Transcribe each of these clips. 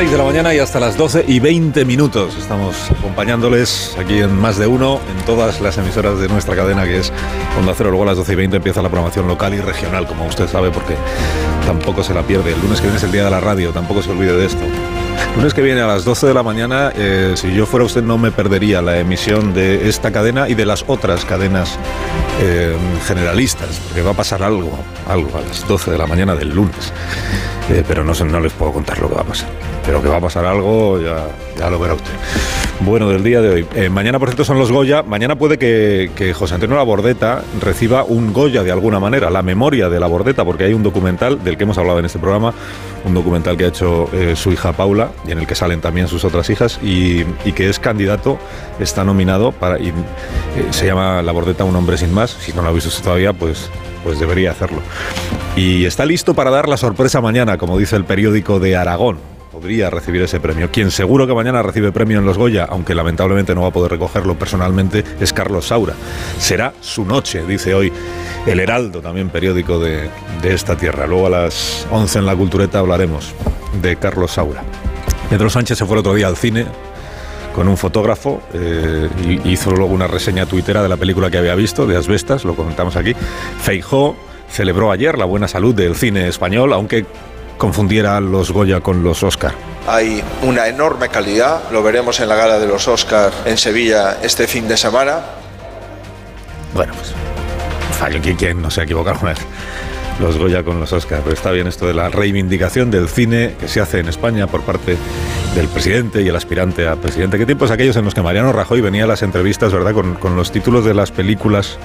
6 de la mañana y hasta las 12 y 20 minutos. Estamos acompañándoles aquí en más de uno, en todas las emisoras de nuestra cadena que es Onda Cero. Luego a las 12 y 20 empieza la programación local y regional, como usted sabe, porque tampoco se la pierde. El lunes que viene es el día de la radio, tampoco se olvide de esto. El lunes que viene a las 12 de la mañana, eh, si yo fuera usted, no me perdería la emisión de esta cadena y de las otras cadenas eh, generalistas, porque va a pasar algo, algo a las 12 de la mañana del lunes. Eh, pero no, les puedo contar lo que va a pasar. Pero que va a pasar algo, ya, lo verá usted. Bueno, del día de hoy. Eh, mañana, por cierto, son los Goya. Mañana puede que, que José Antonio Labordeta reciba un Goya de alguna manera, la memoria de Labordeta, porque hay un documental del que hemos hablado en este programa, un documental que ha hecho eh, su hija Paula y en el que salen también sus otras hijas y, que es candidato, está nominado para. Y, se llama Labordeta, un hombre sin más. Si no lo ha visto todavía, pues pues debería hacerlo. Y está listo para dar la sorpresa mañana, como dice el periódico de Aragón. Podría recibir ese premio. Quien seguro que mañana recibe premio en los Goya, aunque lamentablemente no va a poder recogerlo personalmente, es Carlos Saura. Será su noche, dice hoy el Heraldo, también periódico de, de esta tierra. Luego a las 11 en la Cultureta hablaremos de Carlos Saura. Pedro Sánchez se fue el otro día al cine, con un fotógrafo, eh, hizo luego una reseña tuitera de la película que había visto, de Asbestas, lo comentamos aquí. Feijó celebró ayer la buena salud del cine español, aunque confundiera los Goya con los Oscar. Hay una enorme calidad, lo veremos en la gala de los Oscar en Sevilla este fin de semana. Bueno, pues fallo quien no se ha equivocado con él los Goya con los Oscars. Pero está bien esto de la reivindicación del cine que se hace en España por parte del presidente y el aspirante a presidente. ¿Qué tiempos aquellos en los que Mariano Rajoy venía a las entrevistas, verdad, con, con los títulos de las películas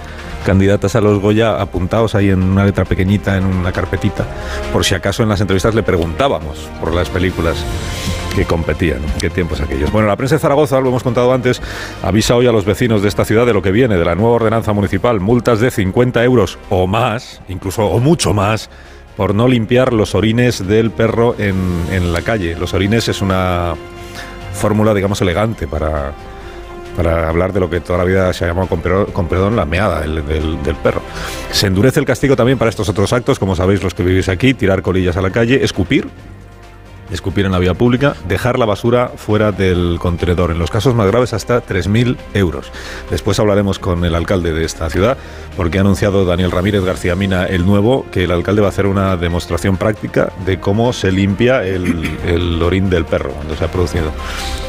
candidatas a los Goya apuntados ahí en una letra pequeñita, en una carpetita, por si acaso en las entrevistas le preguntábamos por las películas que competían. Qué tiempos aquellos. Bueno, la prensa de Zaragoza, lo hemos contado antes, avisa hoy a los vecinos de esta ciudad de lo que viene, de la nueva ordenanza municipal, multas de 50 euros o más, incluso o mucho más, por no limpiar los orines del perro en, la calle. Los orines es una fórmula, digamos, elegante para para hablar de lo que toda la vida se ha llamado, con, perdón, la meada del, del, perro. Se endurece el castigo también para estos otros actos, como sabéis los que vivís aquí, tirar colillas a la calle, escupir, escupir en la vía pública, dejar la basura fuera del contenedor. En los casos más graves hasta 3.000 euros. Después hablaremos con el alcalde de esta ciudad, porque ha anunciado Daniel Ramírez García Mina, el nuevo, que el alcalde va a hacer una demostración práctica de cómo se limpia el, el orín del perro cuando se ha producido.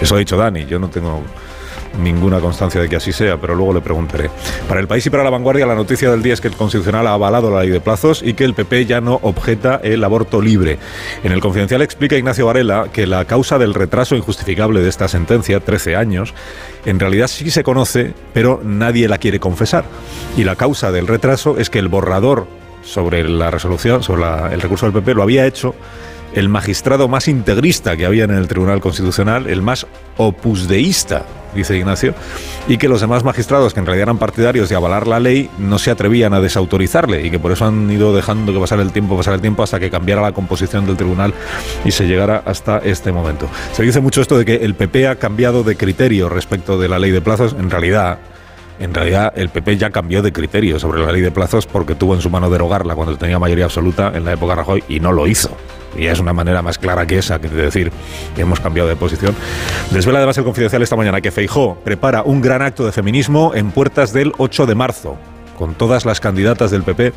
Eso ha dicho Dani, yo no tengo ninguna constancia de que así sea, pero luego le preguntaré. Para el país y para la vanguardia, la noticia del día es que el Constitucional ha avalado la ley de plazos y que el PP ya no objeta el aborto libre. En el Confidencial explica Ignacio Varela que la causa del retraso injustificable de esta sentencia, 13 años, en realidad sí se conoce, pero nadie la quiere confesar. Y la causa del retraso es que el borrador sobre la resolución, sobre el recurso del PP, lo había hecho el magistrado más integrista que había en el Tribunal Constitucional, el más opusdeísta, dice Ignacio, y que los demás magistrados, que en realidad eran partidarios de avalar la ley, no se atrevían a desautorizarle y que por eso han ido dejando que pasara el tiempo, pasar el tiempo hasta que cambiara la composición del tribunal y se llegara hasta este momento. Se dice mucho esto de que el PP ha cambiado de criterio respecto de la ley de plazos. En realidad, en realidad el PP ya cambió de criterio sobre la ley de plazos porque tuvo en su mano derogarla cuando tenía mayoría absoluta en la época Rajoy y no lo hizo. Y es una manera más clara que esa, que de decir que hemos cambiado de posición. Desvela además el confidencial esta mañana que Feijó prepara un gran acto de feminismo en puertas del 8 de marzo, con todas las candidatas del PP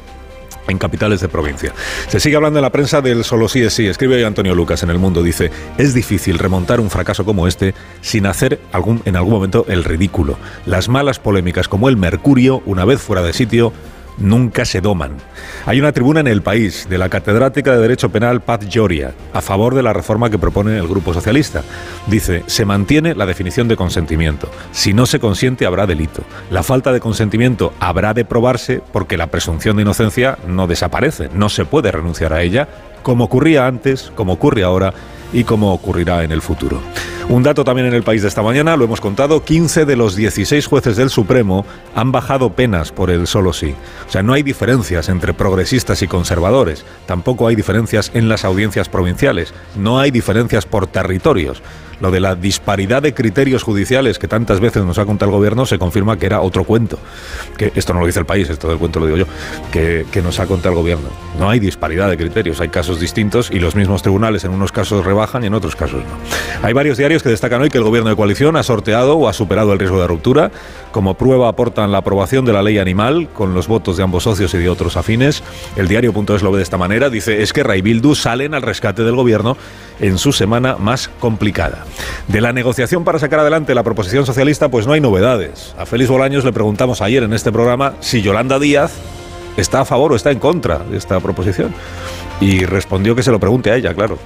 en capitales de provincia. Se sigue hablando en la prensa del solo sí es sí. Escribe Antonio Lucas en El Mundo. Dice, es difícil remontar un fracaso como este sin hacer algún, en algún momento el ridículo. Las malas polémicas como el Mercurio, una vez fuera de sitio, nunca se doman. Hay una tribuna en el país de la catedrática de Derecho Penal Paz Lloria a favor de la reforma que propone el Grupo Socialista. Dice, se mantiene la definición de consentimiento. Si no se consiente habrá delito. La falta de consentimiento habrá de probarse porque la presunción de inocencia no desaparece. No se puede renunciar a ella como ocurría antes, como ocurre ahora y como ocurrirá en el futuro. Un dato también en el país de esta mañana, lo hemos contado, 15 de los 16 jueces del Supremo han bajado penas por el solo sí. O sea, no hay diferencias entre progresistas y conservadores, tampoco hay diferencias en las audiencias provinciales, no hay diferencias por territorios lo de la disparidad de criterios judiciales que tantas veces nos ha contado el gobierno se confirma que era otro cuento. Que esto no lo dice el país, esto del cuento lo digo yo, que, que nos ha contado el gobierno. No hay disparidad de criterios, hay casos distintos y los mismos tribunales en unos casos rebajan y en otros casos no. Hay varios diarios que destacan hoy que el gobierno de coalición ha sorteado o ha superado el riesgo de ruptura. Como prueba aportan la aprobación de la ley animal con los votos de ambos socios y de otros afines. El diario.es lo ve de esta manera, dice, es que Ray Bildu salen al rescate del gobierno en su semana más complicada. De la negociación para sacar adelante la proposición socialista, pues no hay novedades. A Félix Bolaños le preguntamos ayer en este programa si Yolanda Díaz está a favor o está en contra de esta proposición. Y respondió que se lo pregunte a ella, claro.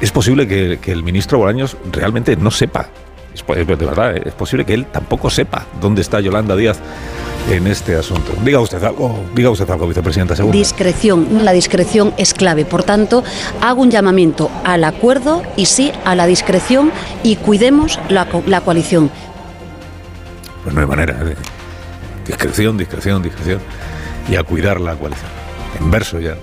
Es, posible que, que el ministro Bolaños realmente no sepa es, de verdad, es posible que él tampoco sepa dónde está Yolanda Díaz en este asunto. Diga usted algo, diga usted algo, vicepresidenta segunda. Discreción, la discreción es clave. Por tanto, hago un llamamiento al acuerdo y sí a la discreción y cuidemos la, la coalición. Pues no hay manera. Discreción, discreción, discreción. Y a cuidar la coalición. En verso ya.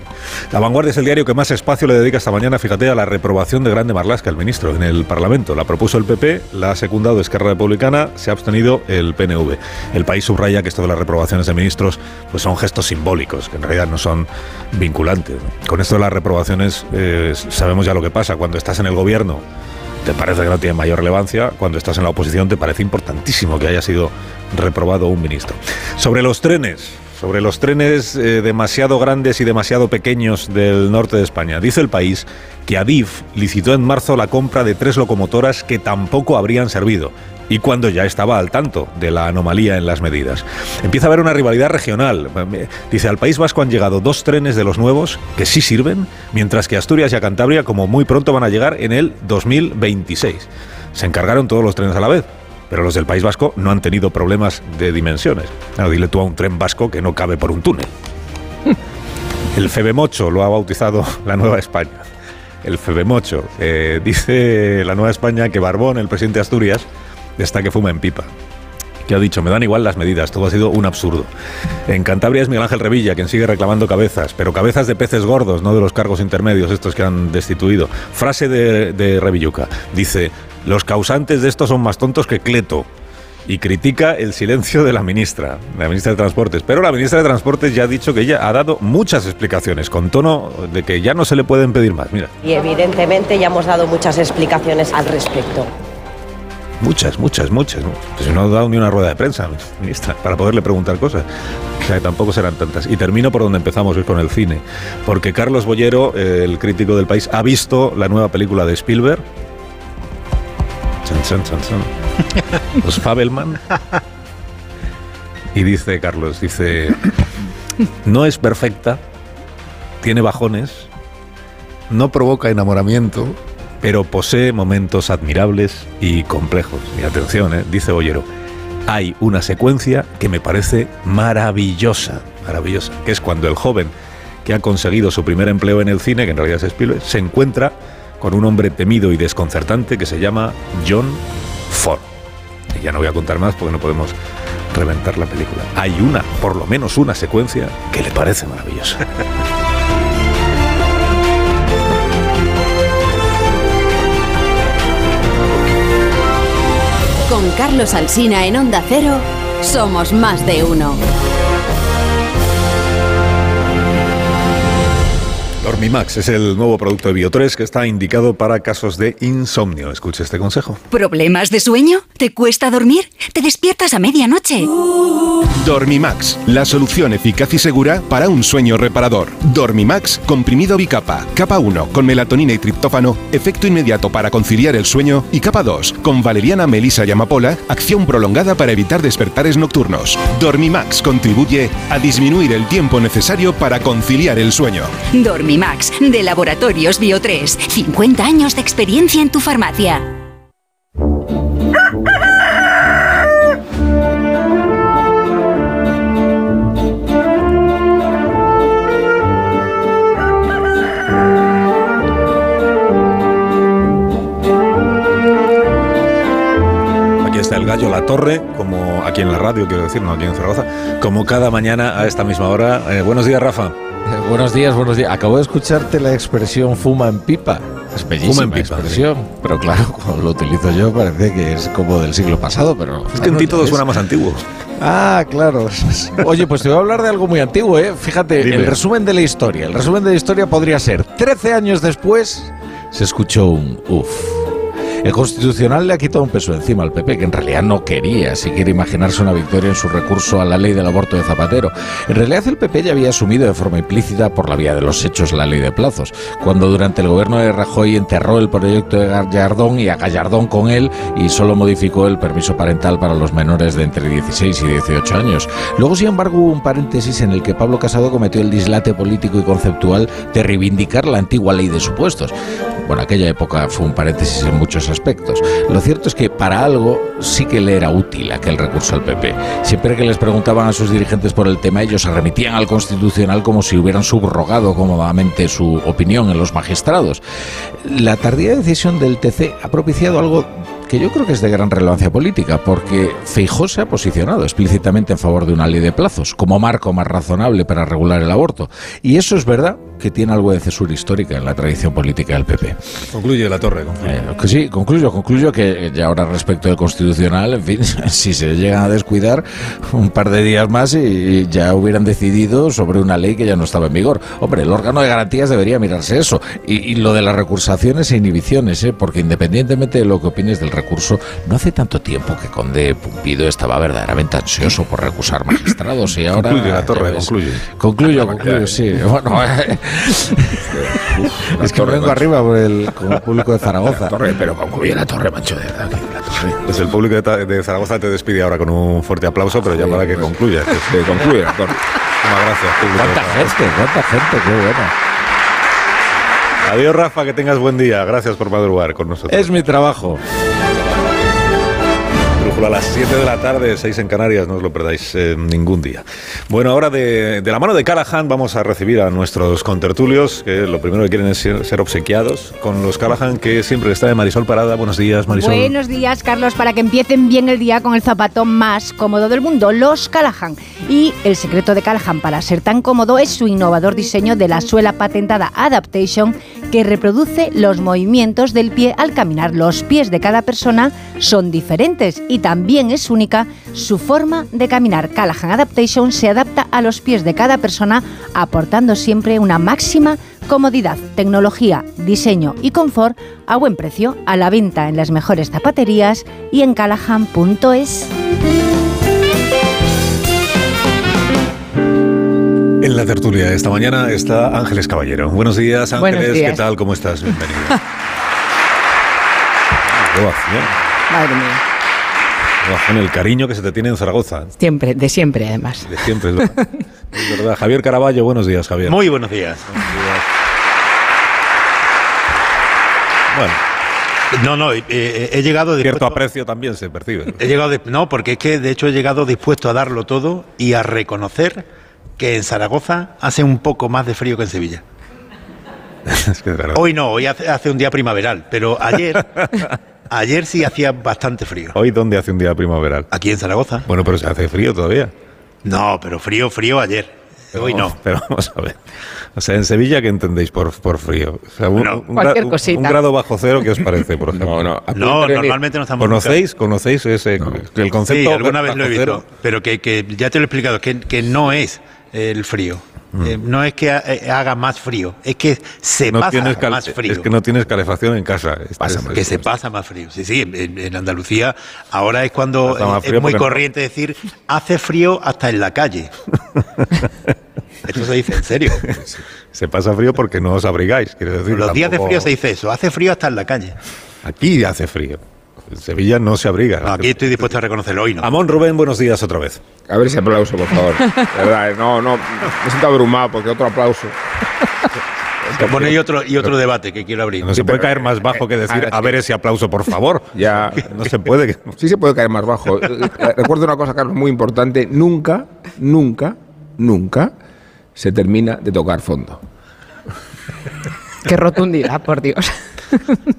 La Vanguardia es el diario que más espacio le dedica esta mañana, fíjate, a la reprobación de Grande Marlasca, el ministro, en el Parlamento. La propuso el PP, la ha secundado Esquerra Republicana, se ha abstenido el PNV. El país subraya que esto de las reprobaciones de ministros pues son gestos simbólicos, que en realidad no son vinculantes. Con esto de las reprobaciones eh, sabemos ya lo que pasa. Cuando estás en el gobierno te parece que no tiene mayor relevancia, cuando estás en la oposición te parece importantísimo que haya sido reprobado un ministro. Sobre los trenes, sobre los trenes eh, demasiado grandes y demasiado pequeños del norte de España. Dice el país que Adif licitó en marzo la compra de tres locomotoras que tampoco habrían servido y cuando ya estaba al tanto de la anomalía en las medidas. Empieza a haber una rivalidad regional. Dice, al País Vasco han llegado dos trenes de los nuevos que sí sirven, mientras que Asturias y a Cantabria como muy pronto van a llegar en el 2026. Se encargaron todos los trenes a la vez pero los del País Vasco no han tenido problemas de dimensiones. dile tú a un tren vasco que no cabe por un túnel. El Febemocho lo ha bautizado la Nueva España. El Febemocho. Eh, dice la Nueva España que Barbón, el presidente de Asturias, está que fuma en pipa que ha dicho, me dan igual las medidas, todo ha sido un absurdo. En Cantabria es Miguel Ángel Revilla quien sigue reclamando cabezas, pero cabezas de peces gordos, no de los cargos intermedios estos que han destituido. Frase de, de Revilluca, dice, los causantes de esto son más tontos que Cleto. Y critica el silencio de la ministra, la ministra de Transportes. Pero la ministra de Transportes ya ha dicho que ella ha dado muchas explicaciones, con tono de que ya no se le pueden pedir más. Mira. Y evidentemente ya hemos dado muchas explicaciones al respecto. Muchas, muchas, muchas. Pues no ha dado ni una rueda de prensa, ministra, para poderle preguntar cosas. O sea, tampoco serán tantas. Y termino por donde empezamos, hoy con el cine. Porque Carlos Bollero, el crítico del país, ha visto la nueva película de Spielberg, los Fabelman. Y dice Carlos, dice, no es perfecta, tiene bajones, no provoca enamoramiento, pero posee momentos admirables y complejos. Y atención, ¿eh? dice Bollero, hay una secuencia que me parece maravillosa, maravillosa, que es cuando el joven que ha conseguido su primer empleo en el cine, que en realidad es Spielberg, se encuentra con un hombre temido y desconcertante que se llama John Ford. Y ya no voy a contar más porque no podemos reventar la película. Hay una, por lo menos una secuencia que le parece maravillosa. Con Carlos Alsina en Onda Cero, somos más de uno. Dormimax es el nuevo producto de Bio3 que está indicado para casos de insomnio. Escuche este consejo. ¿Problemas de sueño? ¿Te cuesta dormir? ¿Te despiertas a medianoche? Dormimax, la solución eficaz y segura para un sueño reparador. Dormimax, comprimido bicapa, capa 1 con melatonina y triptófano, efecto inmediato para conciliar el sueño y capa 2 con valeriana, melisa y amapola, acción prolongada para evitar despertares nocturnos. Dormimax contribuye a disminuir el tiempo necesario para conciliar el sueño. De Laboratorios Bio 3. 50 años de experiencia en tu farmacia. Aquí está el gallo La Torre, como aquí en la radio, quiero decir, no aquí en Zaragoza, como cada mañana a esta misma hora. Eh, buenos días, Rafa. Eh, buenos días, buenos días. Acabo de escucharte la expresión fuma en pipa. Es bellísima Fuma en pipa, expresión. Pero claro, cuando lo utilizo yo parece que es como del siglo pasado, pero... Es que en ti todo suena más antiguo. Ah, claro. Oye, pues te voy a hablar de algo muy antiguo, ¿eh? Fíjate, Dime. el resumen de la historia. El resumen de la historia podría ser, 13 años después se escuchó un uff. El Constitucional le ha quitado un peso encima al PP, que en realidad no quería, si quiere imaginarse una victoria en su recurso a la ley del aborto de Zapatero. En realidad el PP ya había asumido de forma implícita por la vía de los hechos la ley de plazos, cuando durante el gobierno de Rajoy enterró el proyecto de Gallardón y a Gallardón con él y solo modificó el permiso parental para los menores de entre 16 y 18 años. Luego, sin embargo, hubo un paréntesis en el que Pablo Casado cometió el dislate político y conceptual de reivindicar la antigua ley de supuestos. Bueno, aquella época fue un paréntesis en muchos aspectos. Lo cierto es que para algo sí que le era útil aquel recurso al PP. Siempre que les preguntaban a sus dirigentes por el tema, ellos se remitían al Constitucional como si hubieran subrogado cómodamente su opinión en los magistrados. La tardía decisión del TC ha propiciado algo que yo creo que es de gran relevancia política, porque Feijó se ha posicionado explícitamente en favor de una ley de plazos, como marco más razonable para regular el aborto. Y eso es verdad que tiene algo de cesura histórica en la tradición política del PP. Concluye La Torre. concluye. Eh, que sí, concluyo, concluyo que ya ahora respecto del constitucional, en fin, si se llegan a descuidar un par de días más y ya hubieran decidido sobre una ley que ya no estaba en vigor. Hombre, el órgano de garantías debería mirarse eso. Y, y lo de las recursaciones e inhibiciones, ¿eh? porque independientemente de lo que opines del recurso, no hace tanto tiempo que Conde Pumpido estaba verdaderamente ansioso por recusar magistrados y ahora... Concluye, La Torre, concluye. Concluyo, concluyo, sí. Bueno, es que vengo arriba por el, con el público de Zaragoza. Torre, pero concluye La Torre, macho, de verdad. La Torre. Pues el público de, Zaragoza te despide ahora con un fuerte aplauso, pero ya para que concluya. Que, que concluya La Torre. Muchísimas gracias, público de ¿Cuánta Zaragoza. gente? ¿Cuánta gente? Qué bueno. Adiós, Rafa, que tengas buen día. Gracias por madrugar con nosotros. Es mi trabajo. Brújula a las 7 de la tarde, 6 en Canarias, no os lo perdáis eh, ningún día. Bueno, ahora de, la mano de Callahan vamos a recibir a nuestros contertulios, que lo primero que quieren es ser, ser obsequiados, con los Callahan que siempre está de Marisol Parada. Buenos días, Marisol. Buenos días, Carlos, para que empiecen bien el día con el zapatón más cómodo del mundo, los Callahan. Y el secreto de Callahan para ser tan cómodo es su innovador diseño de la suela patentada Adaptation, que reproduce los movimientos del pie al caminar. Los pies de cada persona son diferentes y también es única su forma de caminar. Callahan Adaptation se adapta a los pies de cada persona, aportando siempre una máxima comodidad, tecnología, diseño y confort a buen precio, a la venta en las mejores zapaterías y en callahan.es. En la tertulia esta mañana está Ángeles Caballero. Buenos días, Ángeles. Buenos días. ¿Qué tal? ¿Cómo estás? Bienvenida. Madre mía. Ovación, el cariño que se te tiene en Zaragoza. Siempre, de siempre además. De siempre, es verdad. Es verdad. Javier Caraballo, buenos días, Javier. Muy buenos días. Bueno, No, no, eh, eh, he llegado cierto aprecio también se percibe. he llegado de- no, porque es que de hecho he llegado dispuesto a darlo todo y a reconocer que en Zaragoza hace un poco más de frío que en Sevilla. Es que es verdad. Hoy no, hoy hace, hace un día primaveral, pero ayer, ayer sí hacía bastante frío. Hoy, ¿dónde hace un día primaveral? Aquí en Zaragoza. Bueno, pero se hace frío todavía. No, pero frío, frío ayer. Hoy no. Pero vamos a ver. O sea, en Sevilla, ¿qué entendéis por, por frío? O sea, un, Bueno, un cualquier gra- cosita. un grado bajo cero, ¿qué os parece, por ejemplo? No, normalmente no estamos nunca- ¿Conocéis? ¿Conocéis ese, el concepto? Sí, alguna vez lo he visto, cero? pero que, que ya te lo he explicado, que, que no es el frío. Mm. Eh, no es que eh, haga más frío, es que se No pasa más frío. Es que no tienes calefacción en casa. Pasa es- que se pasa más frío. Sí, sí, en, en Andalucía ahora es cuando es muy no- corriente decir hace frío hasta en la calle. Esto se dice en serio. Se pasa frío porque no os abrigáis, quiero decir. Los días de frío se dice eso, hace frío hasta en la calle. Aquí hace frío. En Sevilla no se abriga. No, aquí estoy dispuesto a reconocerlo, hoy no. Amón Rubén, buenos días otra vez. A ver ese aplauso, por favor. De verdad, no, no. Me siento abrumado porque otro aplauso. Bueno, y otro, y otro debate que quiero abrir. No se puede caer más bajo que decir, a ver ese aplauso, por favor. Ya. No se puede. Sí se puede caer más bajo. Eh, eh, Recuerdo una cosa, Carlos, muy importante. Nunca, nunca, nunca se termina de tocar fondo. Qué rotundidad, por Dios.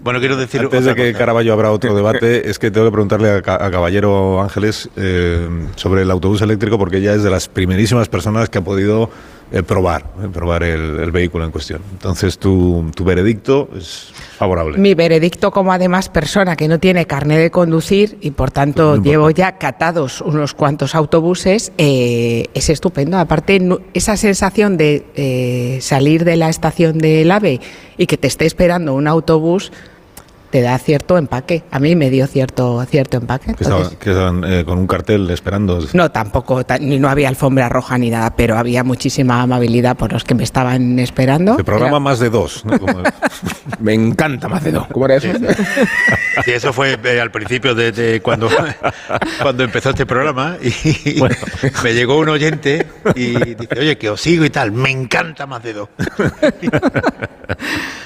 Bueno, quiero decir. Antes de que cosa. Caraballo abra otro debate, es que tengo que preguntarle a, a Caballero Ángeles eh, sobre el autobús eléctrico, porque ella es de las primerísimas personas que ha podido eh, probar, eh, probar el, el vehículo en cuestión. Entonces, tu, tu veredicto es favorable. Mi veredicto como además persona que no tiene carnet de conducir y por tanto llevo ya catados unos cuantos autobuses, eh, es estupendo. Aparte, no- esa sensación de eh, salir de la estación del AVE y que te esté esperando un autobús te da cierto empaque. A mí me dio cierto, cierto empaque. Que estaban, Entonces, que estaban, eh, con un cartel esperando. no, tampoco, ta- ni no había alfombra roja ni nada, pero había muchísima amabilidad por los que me estaban esperando. Se programa Era- más de dos. ¿no? Como- Me encanta Macedo. ¿Cómo era eso? Sí, eso fue eh, al principio de, de cuando, cuando empezó este programa y me llegó un oyente y dice, oye, que os sigo y tal, me encanta más de dos.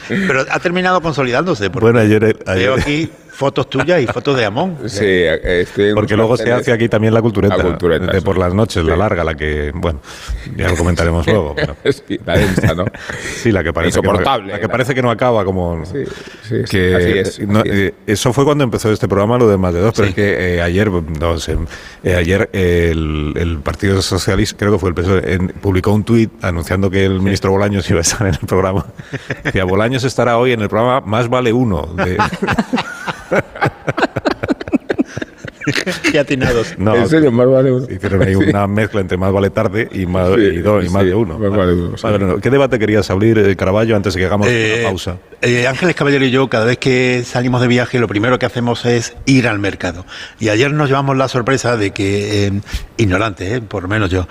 Pero ha terminado consolidándose. Porque Bueno, ayer- ayer- aquí fotos tuyas y fotos de Amón. Sí, eh, estoy Porque luego se hace aquí también la cultureta, La cultureta, de por las noches, la larga, la que, bueno, ya lo comentaremos luego. pero- Sí, la densa, ¿no? Sí, la que parece que no- la que parece que no acaba como Sí, sí, sí, que así es, no, es. eh, eso fue cuando empezó este programa lo de más de dos pero es que eh, ayer no sé, eh, ayer el, el Partido Socialista creo que fue el PSOE en- publicó un tuit anunciando que el ministro Bolaños iba a estar en el programa decía Bolaños estará hoy en el programa más vale uno de- Qué atinados. no, En serio, más vale uno. hicieron ahí Sí. una mezcla entre más vale tarde y más, Sí, y, dos- y más sí, de uno más vale uno, sí. Vale, no. ¿qué debate querías abrir eh, Caraballo antes de que hagamos Eh, una pausa? eh, Ángeles Caballero y yo, cada vez que salimos de viaje, lo primero que hacemos es ir al mercado. Y ayer nos llevamos la sorpresa de que, eh, ignorante, eh, por lo menos yo,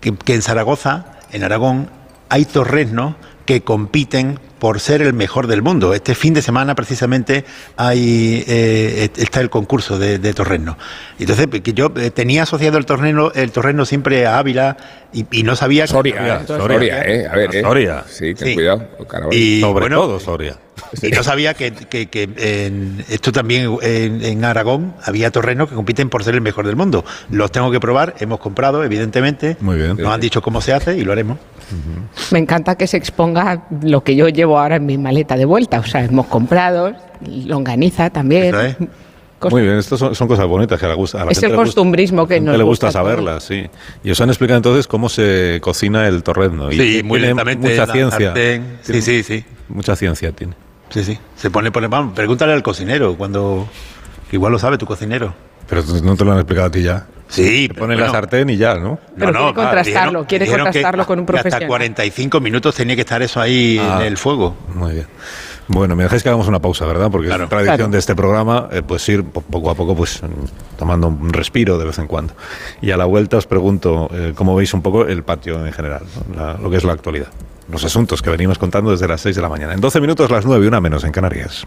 que, que en Zaragoza, en Aragón, hay torresnos que compiten por ser el mejor del mundo. Este fin de semana, precisamente, hay eh, está el concurso de, de torresnos. Y Entonces, que yo eh, tenía asociado el torreno, el torreno siempre a Ávila y, y no sabía que- Soria, Soria, Soria, eh. A ver, eh. Soria. Sí, ten Sí. cuidado. Caraballo. Y, Sobre bueno, todo Soria y no sabía que, que- que en- esto también en, en Aragón había torrenos que compiten por ser el mejor del mundo. Los tengo que probar, hemos comprado, evidentemente. Muy bien. Nos han dicho cómo se hace y lo haremos. Me encanta que se exponga lo que yo llevo ahora en mi maleta de vuelta. O sea, hemos comprado, longaniza también. Muy bien, estas son, son cosas bonitas que a la, gusta, a la Es gente el le gusta- costumbrismo que nos le gusta saberlas, sí. Y os han explicado entonces cómo se cocina el torrezno. Y Sí, muy tiene lentamente. Mucha ciencia. sartén. Sí, Tiene sí, sí. Mucha ciencia tiene. Sí, sí. Se pone, pone vamos, pregúntale al cocinero cuando. Igual lo sabe tu cocinero. Pero no te lo han explicado a ti ya. Sí, Te ponen la bueno. sartén y ya, ¿no? Pero quiere contrastarlo, quiere dijeron que contrastarlo con un que Hasta profesional. 45 minutos tenía que estar eso ahí Ah. en el fuego. Muy bien. Bueno, me dejáis que hagamos una pausa, ¿verdad? Porque Claro. es tradición Claro. de este programa, eh, pues ir po- poco a poco, pues tomando un respiro de vez en cuando. Y a la vuelta os pregunto eh, cómo veis un poco el patio en general, ¿no? La- lo que es la actualidad. Los asuntos que venimos contando desde las 6 de la mañana. En 12 minutos, las 9 y una menos en Canarias.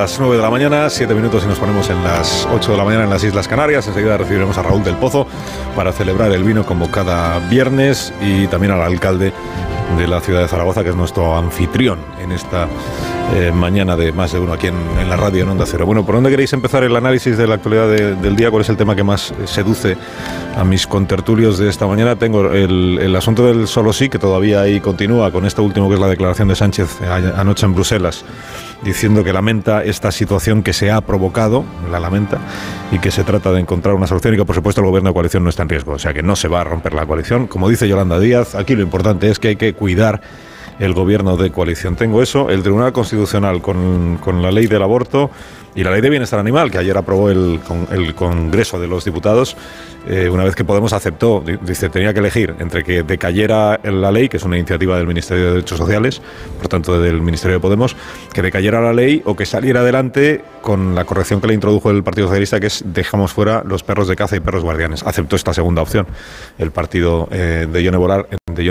Las 9 de la mañana, siete minutos y nos ponemos en las 8 de la mañana en las Islas Canarias. Enseguida recibiremos a Raúl del Pozo para celebrar el vino como cada viernes y también al alcalde de la ciudad de Zaragoza, que es nuestro anfitrión en esta eh, mañana de más de uno aquí en, en la radio en Onda Cero. Bueno, ¿por dónde queréis empezar el análisis de la actualidad de- del día? ¿Cuál es el tema que más eh, seduce a mis contertulios de esta mañana? Tengo el, el asunto del solo sí, que todavía ahí continúa con esto último que es la declaración de Sánchez anoche en Bruselas, diciendo que lamenta esta situación que se ha provocado, la lamenta, y que se trata de encontrar una solución y que por supuesto el gobierno de coalición no está en riesgo, o sea que no se va a romper la coalición. Como dice Yolanda Díaz, aquí lo importante es que hay que cuidar el gobierno de coalición. Tengo eso, el Tribunal Constitucional con, con la ley del aborto y la ley de bienestar animal, que ayer aprobó el, con- el Congreso de los Diputados, eh, una vez que Podemos aceptó, di- dice, tenía que elegir entre que decayera la ley, que es una iniciativa del Ministerio de Derechos Sociales, por tanto del Ministerio de Podemos, que decayera la ley o que saliera adelante con la corrección que le introdujo el Partido Socialista, que es dejamos fuera los perros de caza y perros guardianes. Aceptó esta segunda opción el partido eh, de Yone Bolar- de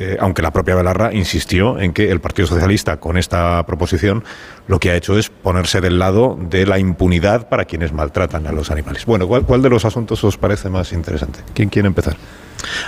eh, aunque la propia Belarra insistió en que el Partido Socialista con esta proposición lo que ha hecho es ponerse del lado de la impunidad para quienes maltratan a los animales. Bueno, ¿cuál, cuál de los asuntos os parece más interesante? ¿Quién quiere empezar?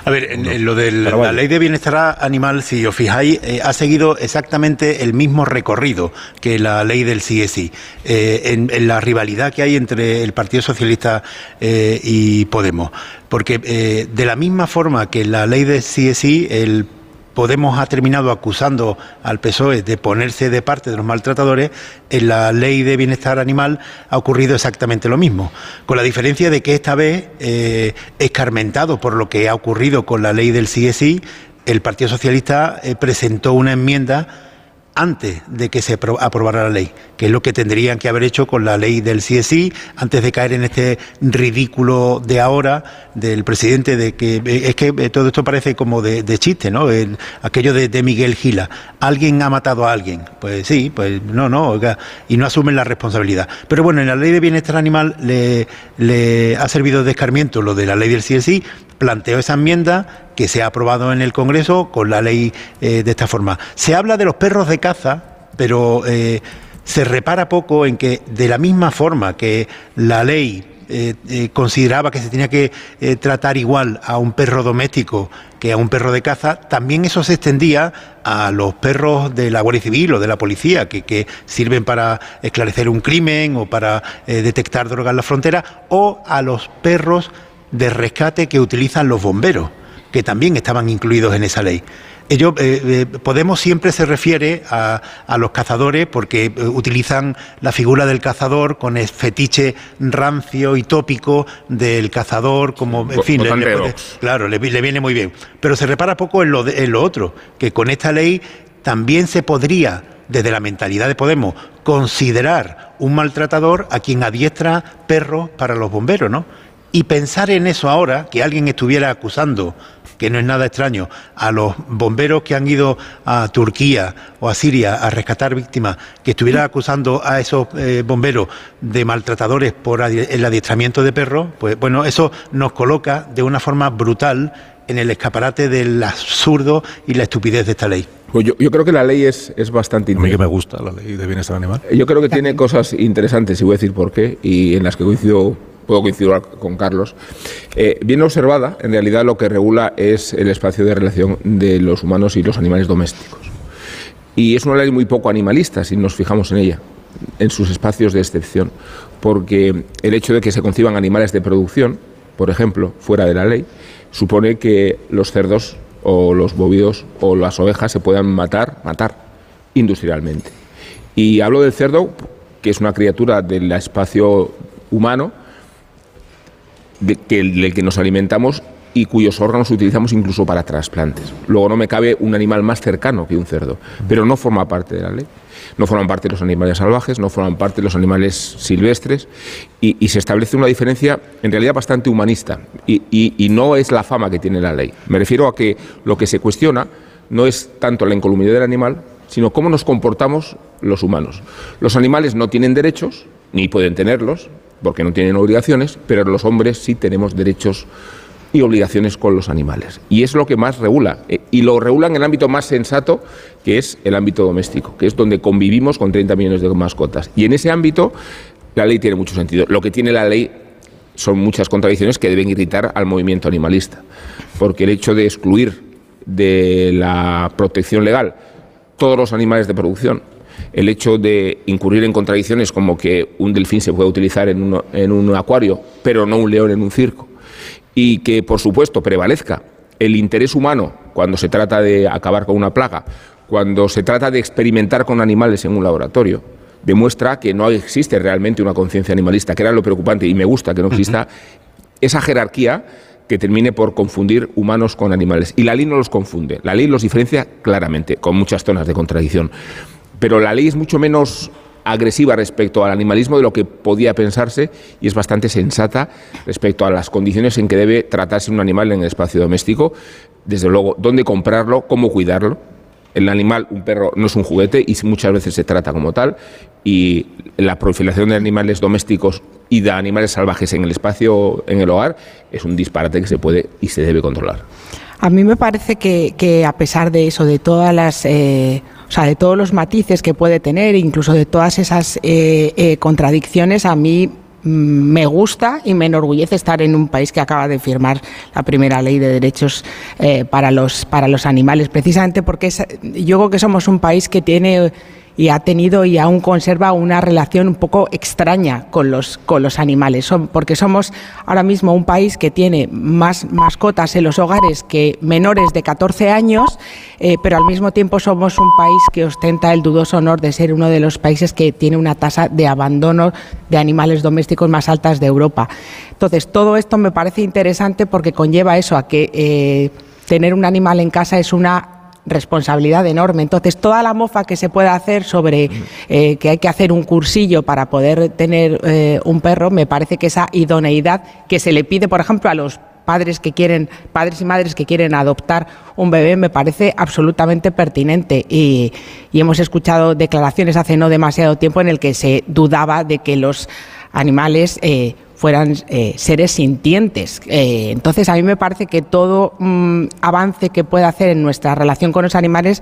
A ver, en, en lo de la ley de bienestar animal, si os fijáis, eh, ha seguido exactamente el mismo recorrido que la ley del CSI. Eh, en, en la rivalidad que hay entre el Partido Socialista eh, y Podemos. Porque de la misma forma que la ley del CSI, el Podemos ha terminado acusando al PSOE de ponerse de parte de los maltratadores, en la ley de bienestar animal ha ocurrido exactamente lo mismo, con la diferencia de que esta vez, eh, escarmentado por lo que ha ocurrido con la ley del CSI, el Partido Socialista eh, presentó una enmienda antes de que se apro- aprobara la ley, que es lo que tendrían que haber hecho con la ley del CSI, antes de caer en este ridículo de ahora del presidente, de que eh, es que eh, todo esto parece como de, chiste, ¿no? El- aquello de, Miguel Gila. ¿Alguien ha matado a alguien? Pues sí, pues no, no, y no asumen la responsabilidad. Pero bueno, en la ley de bienestar animal le, le ha servido de escarmiento lo de la ley del CSI, planteó esa enmienda que se ha aprobado en el Congreso con la ley eh, de esta forma. Se habla de los perros de caza, pero eh, se repara poco en que de la misma forma que la ley eh, consideraba que se tenía que tratar igual a un perro doméstico que a un perro de caza, también eso se extendía a los perros de la Guardia Civil o de la policía, que, que sirven para esclarecer un crimen o para detectar drogas en la frontera, o a los perros de rescate que utilizan los bomberos, que también estaban incluidos en esa ley. Ello, eh, eh, Podemos siempre se refiere a, a los cazadores porque eh, utilizan la figura del cazador con el fetiche rancio y tópico del cazador, como, en fin, le- le claro, le, vi- le viene muy bien. Pero se repara poco en lo, de- en lo otro, que con esta ley también se podría, desde la mentalidad de Podemos, considerar un maltratador a quien adiestra perros para los bomberos, ¿no? Y pensar en eso ahora, que alguien estuviera acusando, que no es nada extraño, a los bomberos que han ido a Turquía o a Siria a rescatar víctimas, que estuviera acusando a esos eh, bomberos de maltratadores por adi- el adiestramiento de perros, pues bueno, eso nos coloca de una forma brutal en el escaparate del absurdo y la estupidez de esta ley. Pues yo, yo creo que la ley es, es bastante A mí que me gusta la ley de bienestar animal. Yo creo que tiene cosas interesantes, y voy a decir por qué, y en las que coincido, puedo coincidir con Carlos. Eh, bien observada, en realidad lo que regula es el espacio de relación de los humanos y los animales domésticos. Y es una ley muy poco animalista, si nos fijamos en ella, en sus espacios de excepción, porque el hecho de que se conciban animales de producción, por ejemplo, fuera de la ley, supone que los cerdos o los bovidos o las ovejas se puedan matar, matar industrialmente. Y hablo del cerdo, que es una criatura del espacio humano, de que, del que nos alimentamos y cuyos órganos utilizamos incluso para trasplantes. Luego no me cabe un animal más cercano que un cerdo, pero no forma parte de la ley. No forman parte de los animales salvajes, no forman parte de los animales silvestres y, se establece una diferencia en realidad bastante humanista y no es la fama que tiene la ley. Me refiero a que lo que se cuestiona no es tanto la incolumidad del animal, sino cómo nos comportamos los humanos. Los animales no tienen derechos, ni pueden tenerlos, porque no tienen obligaciones, pero los hombres sí tenemos derechos y obligaciones con los animales. Y es lo que más regula. eh, Y lo regula en el ámbito más sensato, que es el ámbito doméstico, que es donde convivimos con 30 millones de mascotas. Y en ese ámbito la ley tiene mucho sentido. Lo que tiene la ley son muchas contradicciones que deben irritar al movimiento animalista. Porque el hecho de excluir de la protección legal todos los animales de producción, el hecho de incurrir en contradicciones como que un delfín se puede utilizar en un, en un acuario, pero no un león en un circo, y que, por supuesto, prevalezca el interés humano cuando se trata de acabar con una plaga, cuando se trata de experimentar con animales en un laboratorio, demuestra que no existe realmente una conciencia animalista, que era lo preocupante, y me gusta que no exista esa jerarquía que termine por confundir humanos con animales. Y la ley no los confunde, la ley los diferencia claramente, con muchas zonas de contradicción. Pero la ley es mucho menos agresiva respecto al animalismo de lo que podía pensarse y es bastante sensata respecto a las condiciones en que debe tratarse un animal en el espacio doméstico. Desde luego, dónde comprarlo, cómo cuidarlo. El animal, un perro, no es un juguete y muchas veces se trata como tal. Y la proliferación de animales domésticos y de animales salvajes en el espacio, en el hogar, es un disparate que se puede y se debe controlar. A mí me parece que, que a pesar de eso, de todas las... eh, o sea, de todos los matices que puede tener, incluso de todas esas eh, eh, contradicciones, a mí mm, me gusta y me enorgullece estar en un país que acaba de firmar la primera ley de derechos eh, para, los, para los animales, precisamente porque yo creo que somos un país que tiene y ha tenido y aún conserva una relación un poco extraña con los, con los animales, porque somos ahora mismo un país que tiene más mascotas en los hogares que menores de 14 años, eh, pero al mismo tiempo somos un país que ostenta el dudoso honor de ser uno de los países que tiene una tasa de abandono de animales domésticos más altas de Europa. Entonces, todo esto me parece interesante porque conlleva eso, a que eh, tener un animal en casa es una responsabilidad enorme. Entonces, toda la mofa que se pueda hacer sobre eh, que hay que hacer un cursillo para poder tener eh, un perro, me parece que esa idoneidad que se le pide, por ejemplo, a los padres que quieren, padres y madres que quieren adoptar un bebé, me parece absolutamente pertinente. Y, y hemos escuchado declaraciones hace no demasiado tiempo en el que se dudaba de que los animales eh, fueran eh, seres sintientes. Eh, entonces, a mí me parece que todo mm, avance que pueda hacer en nuestra relación con los animales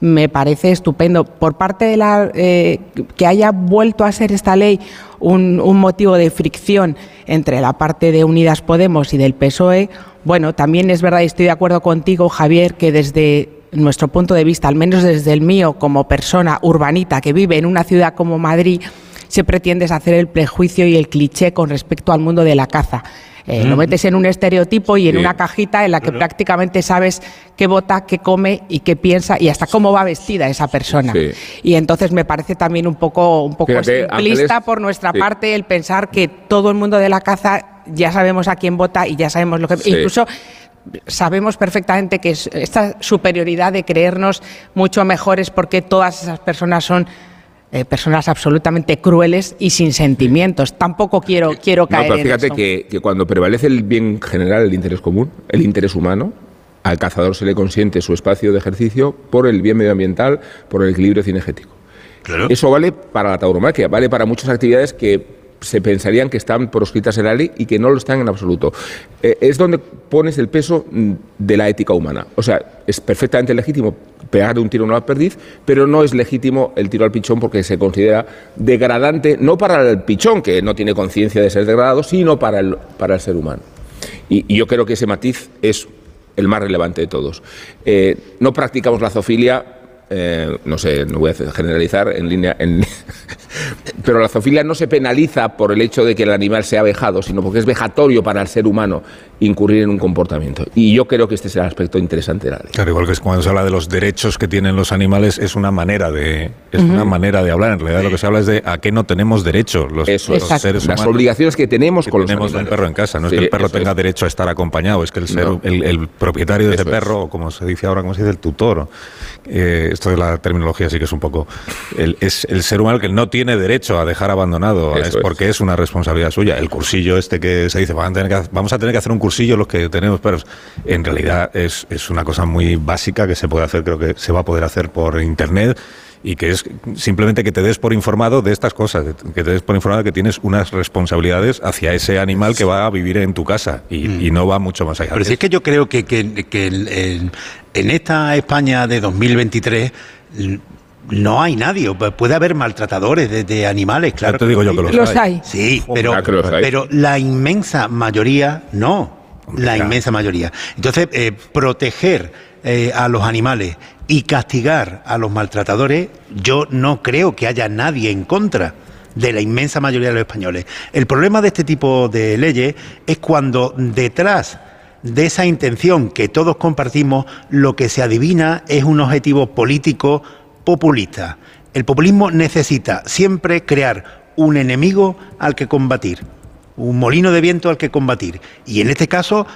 me parece estupendo. Por parte de la eh, que haya vuelto a ser esta ley un, un motivo de fricción entre la parte de Unidas Podemos y del PSOE, bueno, también es verdad y estoy de acuerdo contigo, Javier, que desde nuestro punto de vista, al menos desde el mío como persona urbanita que vive en una ciudad como Madrid, siempre tiendes a hacer el prejuicio y el cliché con respecto al mundo de la caza. Eh, Lo metes en un estereotipo y en una cajita en la que prácticamente sabes qué vota, qué come y qué piensa y hasta cómo va vestida esa persona. Sí. Y entonces me parece también un poco, un poco Fíjate, simplista Ángeles, por nuestra sí. parte el pensar que todo el mundo de la caza ya sabemos a quién vota y ya sabemos lo que... Incluso sabemos perfectamente que es- esta superioridad de creernos mucho mejores porque todas esas personas son eh, personas absolutamente crueles y sin sentimientos. Tampoco quiero, quiero No, caer pero en fíjate eso. que, que cuando prevalece el bien general, el interés común, el interés humano, al cazador se le consiente su espacio de ejercicio por el bien medioambiental, por el equilibrio cinegético. Eso vale para la tauromaquia, vale para muchas actividades que se pensarían que están proscritas en la ley y que no lo están en absoluto. Eh, es donde pones el peso mm, de la ética humana. O sea, es perfectamente legítimo pegar un tiro a una perdiz, pero no es legítimo el tiro al pichón porque se considera degradante, no para el pichón, que no tiene conciencia de ser degradado, sino para el, para el ser humano. Y, y yo creo que ese matiz es el más relevante de todos. Eh, no practicamos la zoofilia, eh, no sé, no voy a generalizar en línea, en- pero la zoofilia no se penaliza por el hecho de que el animal sea vejado, sino porque es vejatorio para el ser humano incurrir en un comportamiento. Y yo creo que este es el aspecto interesante de la ley. Claro, igual que es cuando se habla de los derechos que tienen los animales, es una manera de es una manera de hablar. En realidad lo que se habla es de a qué no tenemos derecho los, Eso los es. seres Las humanos. obligaciones que tenemos con los tenemos un animales. perro en casa. No Sí, es que el perro tenga es. derecho a estar acompañado, es que el, ser, No. el, el propietario de ese es. perro, o como se dice ahora, como se dice, el tutor. eh, esto de la terminología sí que es un poco... el- es el ser humano que no tiene derecho a dejar abandonado, Eso es es. porque es una responsabilidad suya. El cursillo este que se dice, van a tener que- vamos a tener que hacer un cursillo los que tenemos perros, en realidad es, es una cosa muy básica que se puede hacer, creo que se va a poder hacer por internet y que es simplemente que te des por informado de estas cosas, que te des por informado de que tienes unas responsabilidades hacia ese animal que va a vivir en tu casa y, y no va mucho más allá. Pero si es que yo creo que, que- que el- el- en esta España de 2023 l- no hay nadie. Pu- Puede haber maltratadores de, de animales, claro. te digo yo que los Los hay. hay. Sí, pero, Claro que los hay. pero la inmensa mayoría no. La inmensa mayoría. Entonces, eh, proteger eh, a los animales y castigar a los maltratadores, yo no creo que haya nadie en contra de la inmensa mayoría de los españoles. El problema de este tipo de leyes es cuando detrás de esa intención que todos compartimos, lo que se adivina es un objetivo político populista. El populismo necesita siempre crear un enemigo al que combatir, un molino de viento al que combatir. Y en este caso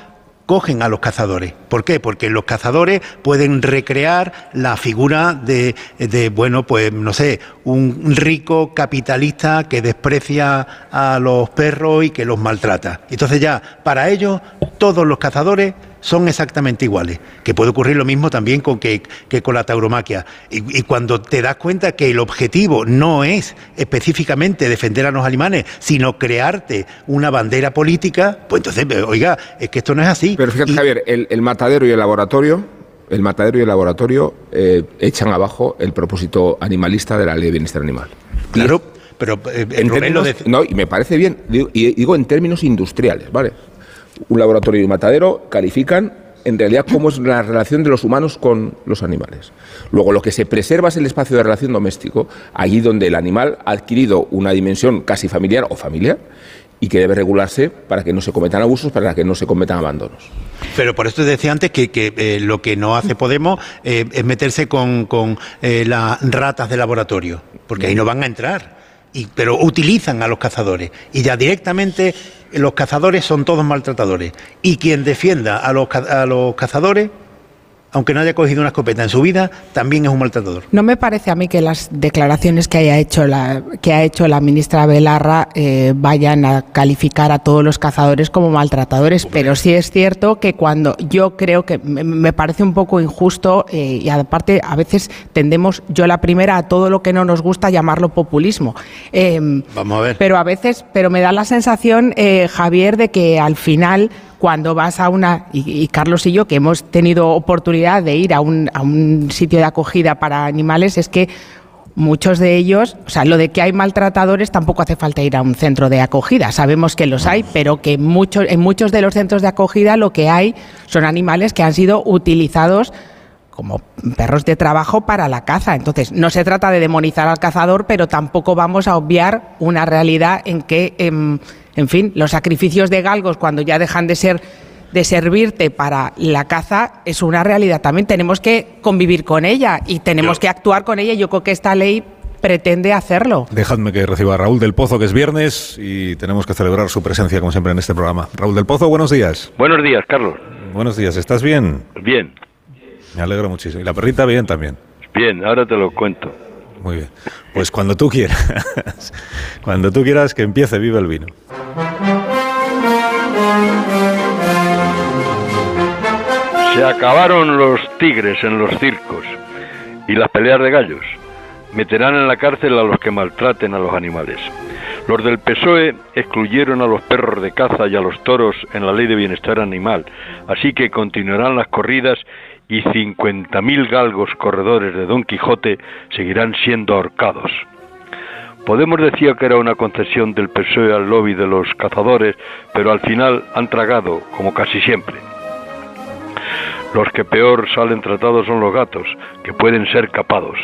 cogen a los cazadores. ¿Por qué? Porque los cazadores pueden recrear la figura de, bueno, pues no sé, un rico capitalista que desprecia a los perros y que los maltrata. Entonces ya, para ellos, todos los cazadores son exactamente iguales. Que puede ocurrir lo mismo también con que, que con la tauromaquia. Y, y cuando te das cuenta que el objetivo no es específicamente defender a los animales, sino crearte una bandera política, pues entonces, eh, oiga, es que esto no es así. Pero fíjate, Javier, el, el matadero y el laboratorio, el matadero y el laboratorio eh, echan abajo el propósito animalista de la ley de bienestar animal. Claro, pero eh, En lo términos- de- no, y me parece bien, digo, y digo en términos industriales, ¿vale? Un laboratorio y un matadero califican en realidad cómo es la relación de los humanos con los animales. Luego, lo que se preserva es el espacio de relación doméstico, allí donde el animal ha adquirido una dimensión casi familiar o familiar y que debe regularse para que no se cometan abusos, para que no se cometan abandonos. Pero por esto decía antes que, eh, lo que no hace Podemos eh, es meterse con, con, eh, las ratas de laboratorio, porque ahí no van a entrar. Y, pero utilizan a los cazadores y ya directamente los cazadores son todos maltratadores. Y quien defienda a los, a los cazadores, aunque no haya cogido una escopeta en su vida, también es un maltratador. No me parece a mí que las declaraciones que haya hecho la que ha hecho la ministra Belarra eh, vayan a calificar a todos los cazadores como maltratadores, pero sí es cierto que cuando yo creo que me, me parece un poco injusto eh, y aparte a veces tendemos yo la primera a todo lo que no nos gusta llamarlo populismo. Em, Vamos a ver. pero a veces, pero me da la sensación, eh, Javier, de que al final, cuando vas a una, y, y Carlos y yo, que hemos tenido oportunidad de ir a un, a un sitio de acogida para animales, es que muchos de ellos, o sea, lo de que hay maltratadores tampoco hace falta ir a un centro de acogida. Sabemos que los hay, pero que muchos, en muchos de los centros de acogida lo que hay son animales que han sido utilizados como perros de trabajo para la caza. Entonces, no se trata de demonizar al cazador, pero tampoco vamos a obviar una realidad en que, em, en fin, los sacrificios de galgos, cuando ya dejan de ser de servirte para la caza, es una realidad. También tenemos que convivir con ella y tenemos que actuar con ella. Yo creo que esta ley pretende hacerlo. Dejadme que reciba a Raúl del Pozo, que es viernes y tenemos que celebrar su presencia, como siempre, en este programa. Raúl del Pozo, buenos días. Buenos días, Carlos. Buenos días, ¿estás bien? Bien, Me alegro muchísimo. Y la perrita bien también. bien, ahora te lo cuento. Muy bien. Pues cuando tú quieras. cuando tú quieras que empiece Vive el Vino. Se acabaron los tigres en los circos y las peleas de gallos. Meterán en la cárcel a los que maltraten a los animales. Los del PSOE excluyeron a los perros de caza y a los toros en la ley de bienestar animal, así que continuarán las corridas y 50.000 galgos corredores de Don Quijote seguirán siendo ahorcados. Podemos decir que era una concesión del PSOE al lobby de los cazadores, pero al final han tragado, como casi siempre. Los que peor salen tratados son los gatos, que pueden ser capados.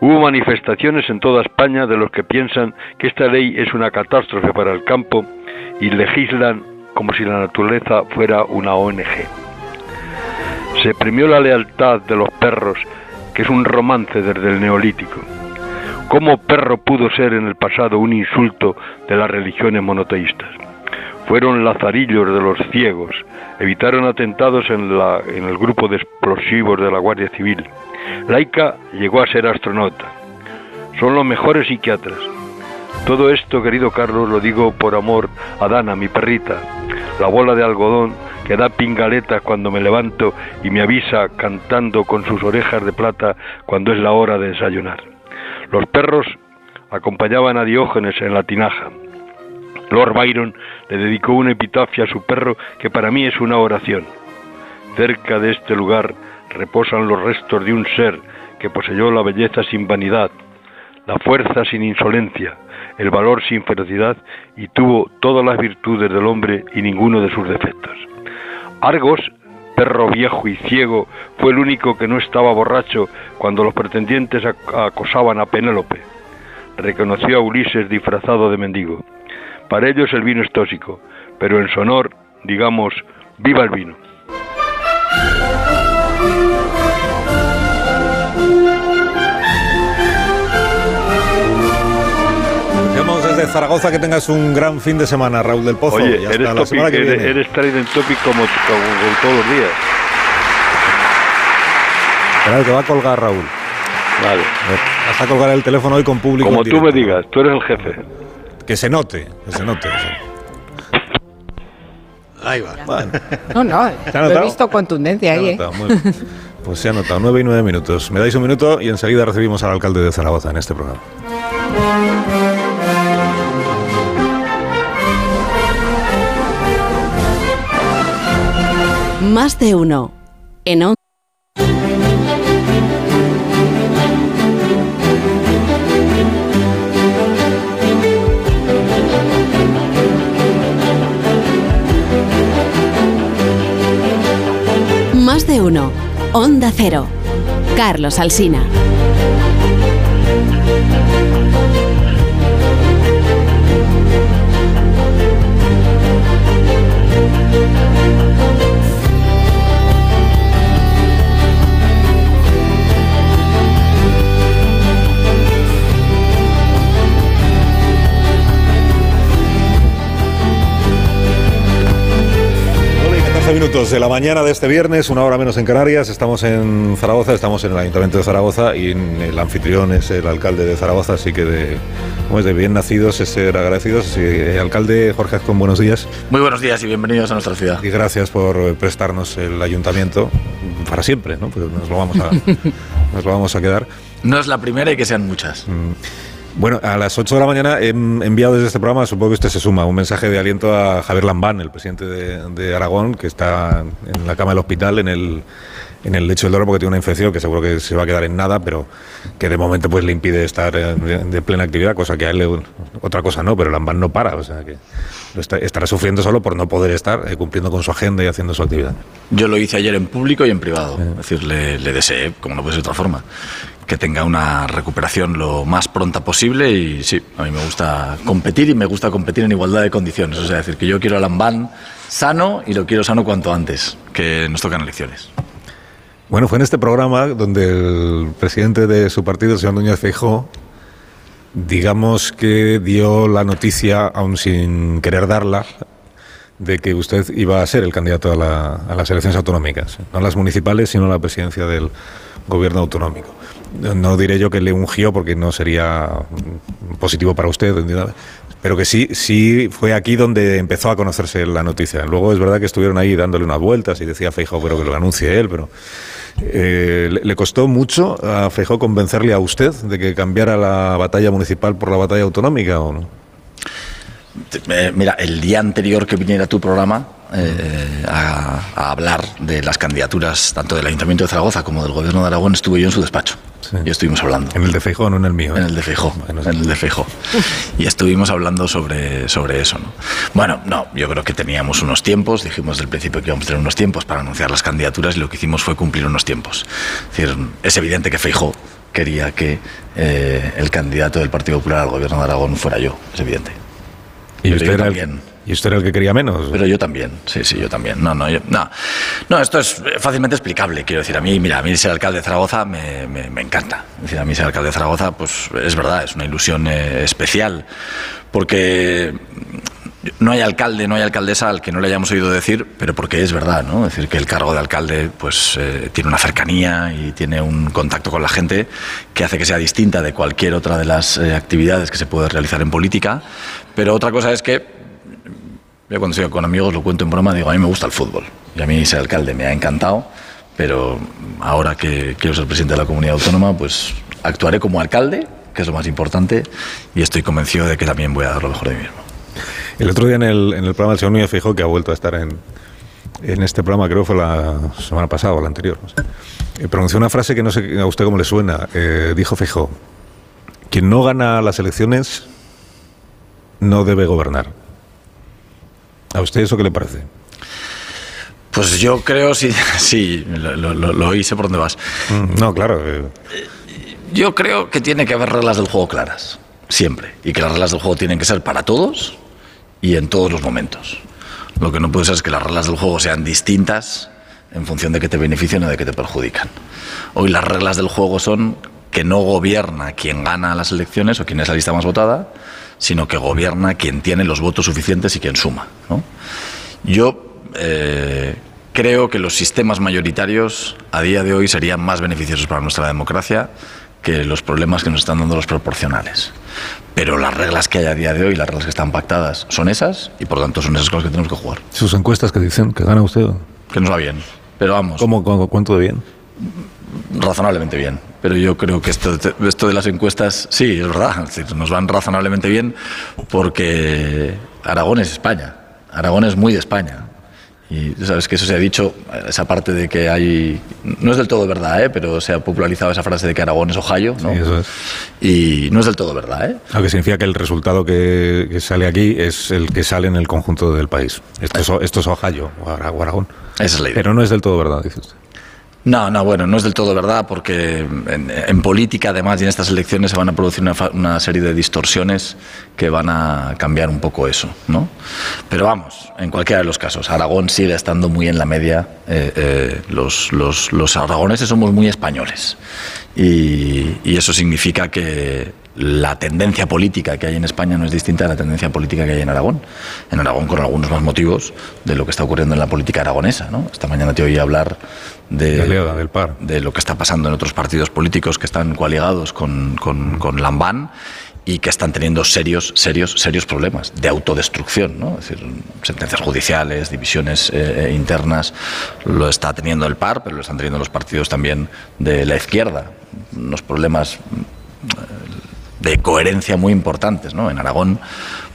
Hubo manifestaciones en toda España de los que piensan que esta ley es una catástrofe para el campo y legislan como si la naturaleza fuera una ONG. Se premió la lealtad de los perros, que es un romance desde el neolítico. ¿Cómo perro pudo ser en el pasado un insulto de las religiones monoteístas? Fueron lazarillos de los ciegos, evitaron atentados en, en el grupo de explosivos de la Guardia Civil. Laika llegó a ser astronauta. Son los mejores psiquiatras. Todo esto, querido Carlos, lo digo por amor a Dana, mi perrita, la bola de algodón que da pingaletas cuando me levanto y me avisa cantando con sus orejas de plata cuando es la hora de desayunar. Los perros acompañaban a Diógenes en la tinaja. Lord Byron le dedicó una epitafia a su perro que para mí es una oración. Cerca de este lugar reposan los restos de un ser que poseyó la belleza sin vanidad, la fuerza sin insolencia, el valor sin ferocidad y tuvo todas las virtudes del hombre y ninguno de sus defectos. Argos, perro viejo y ciego, fue el único que no estaba borracho cuando los pretendientes ac- acosaban a Penélope. Reconoció a Ulises disfrazado de mendigo. Para ellos el vino es tóxico, pero en su honor, digamos, viva el vino. Zaragoza que tengas un gran fin de semana, Raúl del Pozo. Oye, y hasta eres, la topic, semana que eres, viene. eres trending topic como, como- como todos los días. Espera, que va a colgar Raúl. Vale. Vas a colgar el teléfono hoy con público. Como tú me digas, tú eres el jefe. Que se note, que se note. Ahí va. Bueno, No, no, ¿Te lo he visto contundencia ahí, ¿eh? notado. Pues se ha notado, 9 y 9 minutos. Me dais un minuto y enseguida recibimos al alcalde de Zaragoza en este programa. Más de uno. En On- Más de uno. Onda Cero. Carlos Alsina. Hola y 14 minutos de la mañana de este viernes, una hora menos en Canarias. Estamos en Zaragoza, estamos en el Ayuntamiento de Zaragoza y el anfitrión es el alcalde de Zaragoza, así que de, como es de bien nacidos es ser agradecidos. Así que, alcalde Jorge Azcón, buenos días. Muy buenos días y bienvenidos a nuestra ciudad. Y gracias por eh, prestarnos el ayuntamiento para siempre, ¿no? Pues nos lo vamos a, nos lo vamos a quedar. No es la primera y que sean muchas. Bueno, a las 8 de la mañana he enviado desde este programa, supongo que usted se suma, un mensaje de aliento a Javier Lambán, el presidente de, de Aragón, que está en la cama del hospital, en el, en el lecho del Doro, porque tiene una infección que seguro que se va a quedar en nada, pero que de momento pues le impide estar eh, de, de plena actividad, cosa que a él le- otra cosa no, pero Lambán no para, o sea que está- estará sufriendo solo por no poder estar eh, cumpliendo con su agenda y haciendo su actividad. Yo lo hice ayer en público y en privado. Es decir, le, le deseé, como no puede ser de otra forma, que tenga una recuperación lo más pronta posible y sí, a mí me gusta competir y me gusta competir en igualdad de condiciones. O sea, decir que yo quiero a Lambán sano y lo quiero sano cuanto antes, que nos tocan elecciones. Bueno, fue en este programa donde el presidente de su partido, el señor Núñez Feijóo, digamos que dio la noticia, aún sin querer darla, de que usted iba a ser el candidato a, a las elecciones autonómicas, no a las municipales, sino a la presidencia del gobierno autonómico. No diré yo que le ungió porque no sería positivo para usted, pero que sí, sí fue aquí donde empezó a conocerse la noticia. Luego es verdad que estuvieron ahí dándole unas vueltas y decía Feijóo, pero que lo anuncie él, pero eh, ¿le, costó mucho a Feijóo convencerle a usted de que cambiara la batalla municipal por la batalla autonómica o no? Eh, mira, el día anterior que viniera tu programa eh, a, a hablar de las candidaturas tanto del Ayuntamiento de Zaragoza como del Gobierno de Aragón estuve yo en su despacho y estuvimos hablando. En el de Feijóo, no en el mío. En el de Feijóo, en el de Feijóo. Y estuvimos hablando sobre, sobre eso. ¿no? Bueno, no, yo creo que teníamos unos tiempos, dijimos desde el principio que íbamos a tener unos tiempos para anunciar las candidaturas y lo que hicimos fue cumplir unos tiempos. Es decir, es evidente que Feijóo quería que eh, el candidato del Partido Popular al Gobierno de Aragón fuera yo, es evidente. ¿Y Pero usted, yo era el, también. ¿Y usted era el que quería menos? Pero yo también, sí, sí, yo también. No, no, yo- no. No, esto es fácilmente explicable, quiero decir. A mí, mira, a mí ser alcalde de Zaragoza me, me- encanta. Decir, a mí ser alcalde de Zaragoza, pues es verdad, es una ilusión eh, especial. Porque no hay alcalde, no hay alcaldesa al que no le hayamos oído decir, pero porque es verdad, ¿no? Decir, que el cargo de alcalde, pues eh, tiene una cercanía y tiene un contacto con la gente que hace que sea distinta de cualquier otra de las eh, actividades que se puede realizar en política. Pero otra cosa es que yo cuando estoy con amigos lo cuento en broma, digo, a mí me gusta el fútbol. Y a mí ser alcalde me ha encantado, pero ahora que quiero ser presidente de la comunidad autónoma, pues actuaré como alcalde, que es lo más importante, y estoy convencido de que también voy a dar lo mejor de mí mismo. El otro día en el, en el programa del señor Núñez Feijóo, que ha vuelto a estar en, en este programa, creo que fue la semana pasada o la anterior, no sé, eh, pronunció una frase que no sé a usted cómo le suena. Eh, dijo Feijóo, quien no gana las elecciones no debe gobernar. ¿A usted eso qué le parece? Pues yo creo, sí, sí, lo, lo, lo- sé por dónde vas. Mm, No, claro. eh, Yo creo que tiene que haber reglas del juego claras, siempre. Y que las reglas del juego tienen que ser para todos y en todos los momentos. Lo que no puede ser es que las reglas del juego sean distintas en función de que te benefician o de que te perjudican. Hoy las reglas del juego son que no gobierna quien gana las elecciones o quien es la lista más votada, sino que gobierna quien tiene los votos suficientes y quien suma. ¿no? Yo eh, creo que los sistemas mayoritarios a día de hoy serían más beneficiosos para nuestra democracia que los problemas que nos están dando los proporcionales. Pero las reglas que hay a día de hoy, las reglas que están pactadas, son esas y por tanto son esas cosas que tenemos que jugar. Sus encuestas que dicen que gana usted. Que nos va bien. Pero vamos. ¿Cómo, cómo cuánto de bien? razonablemente bien. Pero yo creo que esto, esto de las encuestas, sí, es verdad, nos van razonablemente bien porque Aragón es España. Aragón es muy de España. Y sabes que eso se ha dicho, esa parte de que hay. No es del todo verdad, ¿eh? pero se ha popularizado esa frase de que Aragón es Ohio, ¿no? Sí, eso es. Y no es del todo verdad, ¿eh? Lo que significa que el resultado que, que sale aquí es el que sale en el conjunto del país. Esto es, esto es Ohio o Aragón. Esa es la idea. Pero no es del todo verdad, dice usted. No, no, bueno, no es del todo verdad porque en, política además y en estas elecciones se van a producir una, una, serie de distorsiones que van a cambiar un poco eso, ¿no? Pero vamos, en cualquiera de los casos, Aragón sigue estando muy en la media, eh, eh, los, los, los, aragoneses somos muy españoles y eso significa que la tendencia política que hay en España no es distinta a la tendencia política que hay en Aragón. En Aragón con algunos más motivos de lo que está ocurriendo en la política aragonesa. ¿no? Esta mañana te oí hablar de, del par. de lo que está pasando en otros partidos políticos que están coaligados con, con, con Lambán y que están teniendo serios, serios, serios problemas de autodestrucción, ¿no? Es decir, sentencias judiciales, divisiones eh, internas, lo está teniendo el PAR, pero lo están teniendo los partidos también de la izquierda, unos problemas de coherencia muy importantes. ¿no? En Aragón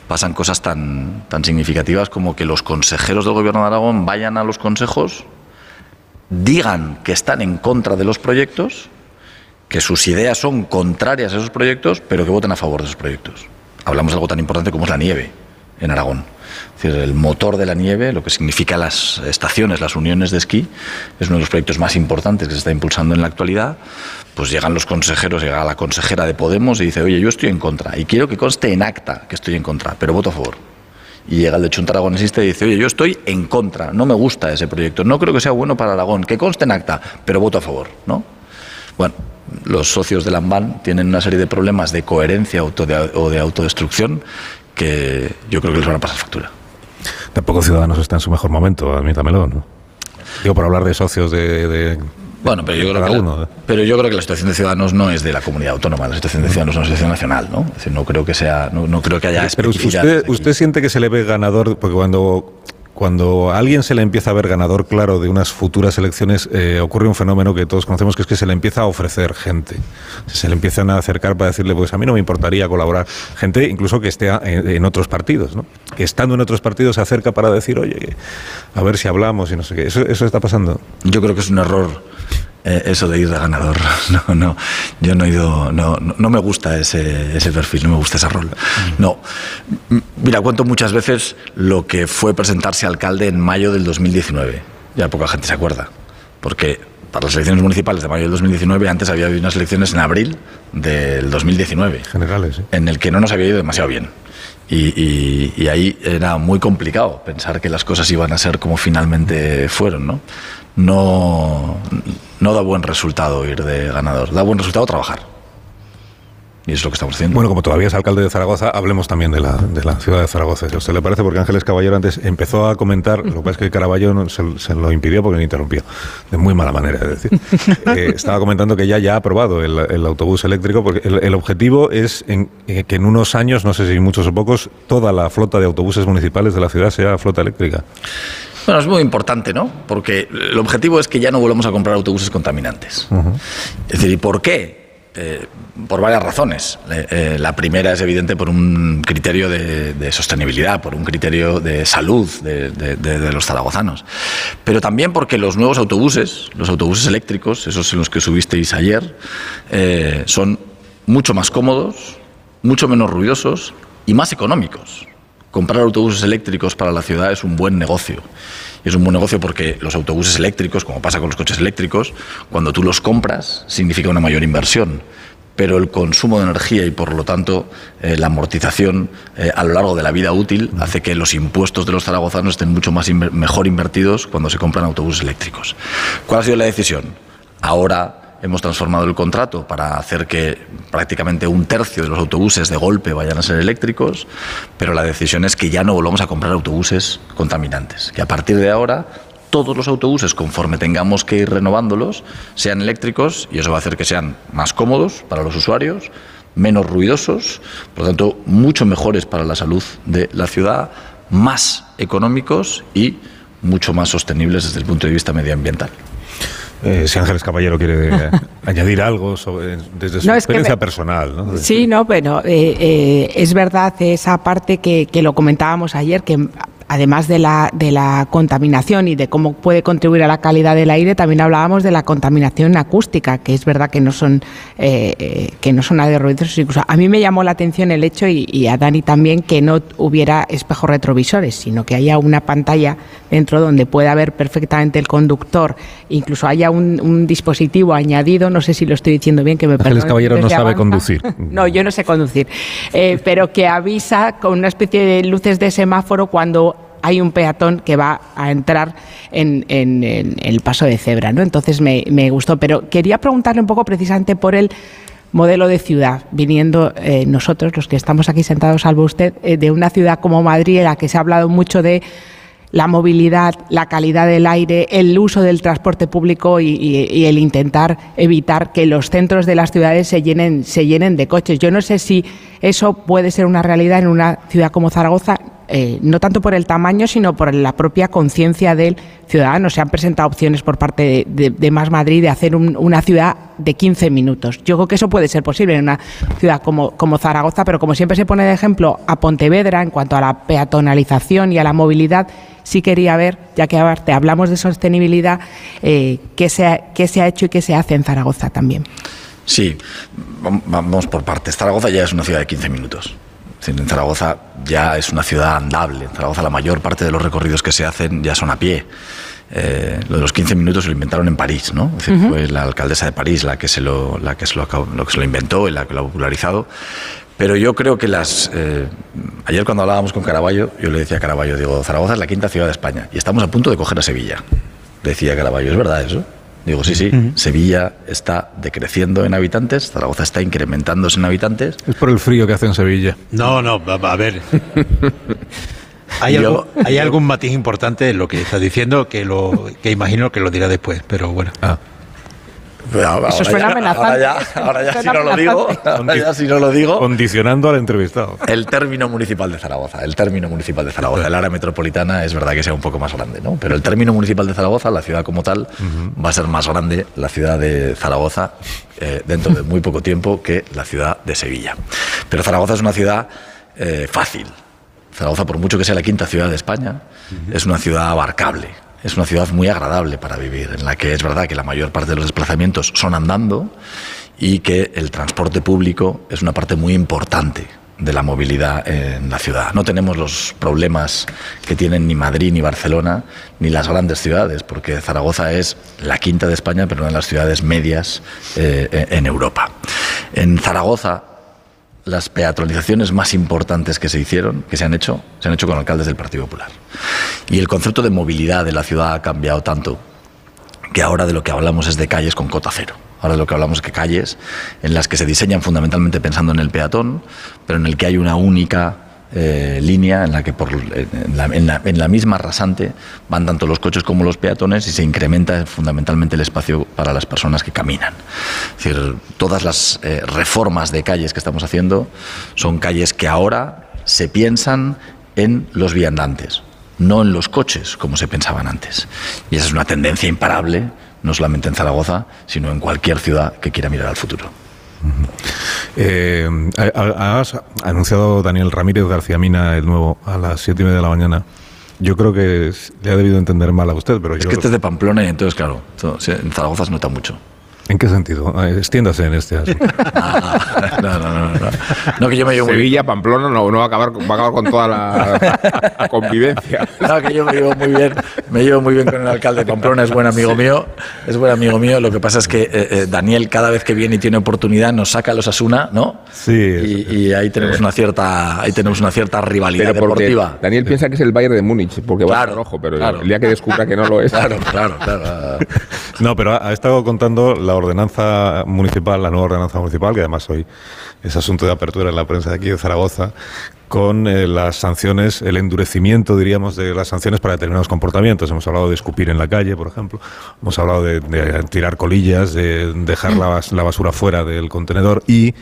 pasan cosas tan, tan significativas como que los consejeros del gobierno de Aragón vayan a los consejos, digan que están en contra de los proyectos, que sus ideas son contrarias a esos proyectos, pero que voten a favor de esos proyectos. Hablamos de algo tan importante como es la nieve en Aragón. Es el motor de la nieve, lo que significa las estaciones, las uniones de esquí, es uno de los proyectos más importantes que se está impulsando en la actualidad. Pues llegan los consejeros, llega la consejera de Podemos y dice, oye, yo estoy en contra y quiero que conste en acta que estoy en contra, pero voto a favor. Y llega el de Chunta Aragonesista y dice, oye, yo estoy en contra, no me gusta ese proyecto, no creo que sea bueno para Aragón, que conste en acta, pero voto a favor, ¿no? Bueno, los socios de Lambán tienen una serie de problemas de coherencia o de autodestrucción que yo creo que les van a pasar factura. Tampoco Ciudadanos está en su mejor momento, admítamelo, ¿no? Digo, por hablar de socios de bueno, pero yo, creo que uno, la, pero yo creo que la situación de Ciudadanos no es de la comunidad autónoma, la situación de Ciudadanos es una situación nacional, ¿no? Es decir, no creo que sea, no, no creo que haya Pero usted, usted siente que se le ve ganador, porque cuando cuando a alguien se le empieza a ver ganador claro de unas futuras elecciones, eh, ocurre un fenómeno que todos conocemos, que es que se le empieza a ofrecer gente. Se le empiezan a acercar para decirle, pues a mí no me importaría colaborar. Gente incluso que esté en, otros partidos, ¿no? que estando en otros partidos se acerca para decir, oye, a ver si hablamos y no sé qué. ¿Eso, eso está pasando? Yo creo que es un error eh, eso de ir de ganador. No, no, yo no he ido, no, no me gusta ese, ese perfil, no me gusta ese rol. No, mira, cuento muchas veces lo que fue presentarse alcalde en mayo del 2019. Ya poca gente se acuerda, porque para las elecciones municipales de mayo del 2019 antes había habido unas elecciones en abril del 2019. Generales, ¿sí? En el que no nos había ido demasiado bien. Y, y, y, ahí era muy complicado pensar que las cosas iban a ser como finalmente fueron, ¿no? No, no da buen resultado ir de ganador, da buen resultado trabajar. Y es lo que estamos haciendo. Bueno, como todavía es alcalde de Zaragoza, hablemos también de la, de la ciudad de Zaragoza. ¿A usted le parece? Porque Ángeles Caballero antes empezó a comentar, lo que pasa es que Caraballo no, se, se, lo impidió porque le interrumpió. De muy mala manera, es decir. eh, estaba comentando que ya, ya ha aprobado el, el autobús eléctrico, porque el, el objetivo es en, eh, que en unos años, no sé si muchos o pocos, toda la flota de autobuses municipales de la ciudad sea flota eléctrica. Bueno, es muy importante, ¿no? Porque el objetivo es que ya no volvamos a comprar autobuses contaminantes. Uh -huh. Es decir, ¿y por qué? Eh, por varias razones. Eh, la primera es evidente por un criterio de, de sostenibilidad, por un criterio de salud de, de, de, los zaragozanos. Pero también porque los nuevos autobuses, los autobuses eléctricos, esos en los que subisteis ayer, eh, son mucho más cómodos, mucho menos ruidosos y más económicos. Comprar autobuses eléctricos para la ciudad es un buen negocio. Y es un buen negocio porque los autobuses eléctricos, como pasa con los coches eléctricos, cuando tú los compras significa una mayor inversión. Pero el consumo de energía y por lo tanto eh, la amortización eh, a lo largo de la vida útil hace que los impuestos de los zaragozanos estén mucho más inver mejor invertidos cuando se compran autobuses eléctricos. ¿Cuál ha sido la decisión? Ahora hemos transformado el contrato para hacer que prácticamente un tercio de los autobuses de golpe vayan a ser eléctricos, pero la decisión es que ya no volvamos a comprar autobuses contaminantes, que a partir de ahora todos los autobuses, conforme tengamos que ir renovándolos, sean eléctricos y eso va a hacer que sean más cómodos para los usuarios, menos ruidosos, por lo tanto, mucho mejores para la salud de la ciudad, más económicos y mucho más sostenibles desde el punto de vista medioambiental. Eh, si Ángeles Caballero quiere añadir algo sobre, desde su No, experiencia me- personal. ¿no? Sí, no, pero eh, eh, es verdad esa parte que, que lo comentábamos ayer, que además de la, de la contaminación y de cómo puede contribuir a la calidad del aire, también hablábamos de la contaminación acústica, que es verdad que no son, eh, eh, que no son. Incluso a mí me llamó la atención el hecho, y, y a Dani también, que no hubiera espejos retrovisores, sino que haya una pantalla dentro donde pueda ver perfectamente el conductor, incluso haya un, un dispositivo añadido, no sé si lo estoy diciendo bien, que me Ángeles Caballero no sabe Avanza. conducir. No, yo no sé conducir, Eh, pero que avisa con una especie de luces de semáforo cuando hay un peatón que va a entrar en, en- el paso de cebra, ¿no? Entonces me, gustó, pero quería preguntarle un poco precisamente por el modelo de ciudad, viniendo eh, nosotros, los que estamos aquí sentados, salvo usted, eh, de una ciudad como Madrid, en la que se ha hablado mucho de la movilidad, la calidad del aire, el uso del transporte público y- y el intentar evitar que los centros de las ciudades se llenen, se llenen de coches. Yo no sé si eso puede ser una realidad en una ciudad como Zaragoza, eh, no tanto por el tamaño, sino por la propia conciencia del ciudadano. Se han presentado opciones por parte de, Más Madrid de hacer un- una ciudad de 15 minutos. Yo creo que eso puede ser posible en una ciudad como, como Zaragoza, pero como siempre se pone de ejemplo a Pontevedra en cuanto a la peatonalización y a la movilidad, sí quería ver, ya que aparte hablamos de sostenibilidad, eh, qué, se ha, qué se ha hecho y qué se hace en Zaragoza también. Sí, vam- vamos por partes. Zaragoza ya es una ciudad de 15 minutos. En Zaragoza ya es una ciudad andable. En Zaragoza la mayor parte de los recorridos que se hacen ya son a pie. Eh, lo de los 15 minutos se lo inventaron en París, ¿no? Es decir, Ujú. fue la alcaldesa de París la que se lo, la que se lo, lo que se lo inventó y la que lo ha popularizado. Pero yo creo que las. eh, ayer cuando hablábamos con Caraballo, yo le decía a Caraballo, digo, Zaragoza es la quinta ciudad de España y estamos a punto de coger a Sevilla. Decía Caraballo, ¿es verdad eso? Digo, sí, sí, Sevilla está decreciendo en habitantes, Zaragoza está incrementándose en habitantes. Es por el frío que hace en Sevilla. No, no, a, a ver. Hay, Yo- algo- hay algún matiz importante en lo que estás diciendo que lo que imagino que lo dirá después, pero bueno. Ahora Eso suena ya- amenazante. Ahora ya, ahora ya si Suena no lo digo, amenazante. ahora ya si no lo digo. Condicionando al entrevistado. El término municipal de Zaragoza, el término municipal de Zaragoza, el área metropolitana es verdad que sea un poco más grande, ¿no? Pero el término municipal de Zaragoza, la ciudad como tal, va a ser más grande la ciudad de Zaragoza eh, dentro de muy poco tiempo que la ciudad de Sevilla. Pero Zaragoza es una ciudad eh, fácil. Zaragoza, por mucho que sea la quinta ciudad de España, es una ciudad abarcable. Es una ciudad muy agradable para vivir, en la que es verdad que la mayor parte de los desplazamientos son andando y que el transporte público es una parte muy importante de la movilidad en la ciudad. No tenemos los problemas que tienen ni Madrid, ni Barcelona, ni las grandes ciudades, porque Zaragoza es la quinta de España, pero una de las ciudades medias eh, en Europa. En Zaragoza, las peatonalizaciones más importantes que se hicieron, que se han hecho, se han hecho con alcaldes del Partido Popular. Y el concepto de movilidad de la ciudad ha cambiado tanto que ahora de lo que hablamos es de calles con cota cero. Ahora de lo que hablamos es que calles en las que se diseñan fundamentalmente pensando en el peatón, pero en el que hay una única eh, línea en la que por, en, la, en la- en la misma rasante van tanto los coches como los peatones y se incrementa fundamentalmente el espacio para las personas que caminan. Es decir, todas las eh, reformas de calles que estamos haciendo son calles que ahora se piensan en los viandantes, no en los coches como se pensaban antes. Y esa es una tendencia imparable, no solamente en Zaragoza, sino en cualquier ciudad que quiera mirar al futuro. Eh, ha- has anunciado Daniel Ramírez García Mina el nuevo a las siete y media de la mañana. Yo creo que le ha debido entender mal a usted, pero Es yo. que este es de Pamplona y entonces, claro, en Zaragoza se nota mucho. ¿En qué sentido? Eh, Extiéndase en este asunto. No, no, no, no. No, que yo me llevo muy Sevilla, Pamplona, no, no va, a acabar, va a acabar con toda la convivencia. No, que yo me llevo muy bien, me llevo muy bien con el alcalde de Pamplona, es buen amigo mío, es buen amigo mío. Lo que pasa es que eh, eh, Daniel cada vez que viene y tiene oportunidad nos saca a los Asuna, ¿no? Sí. Y, y ahí tenemos una cierta, ahí tenemos una cierta rivalidad deportiva. Daniel piensa que es el Bayern de Múnich, porque va a rojo, pero claro. el día que descubra que no lo es. Claro, claro, claro. No, pero ha, ha estado contando la ordenanza municipal, la nueva ordenanza municipal, que además hoy es asunto de apertura en la prensa de aquí de Zaragoza, con eh, las sanciones, el endurecimiento, diríamos, de las sanciones para determinados comportamientos. Hemos hablado de escupir en la calle, por ejemplo. Hemos hablado de, tirar colillas, de dejar la, bas- la basura fuera del contenedor y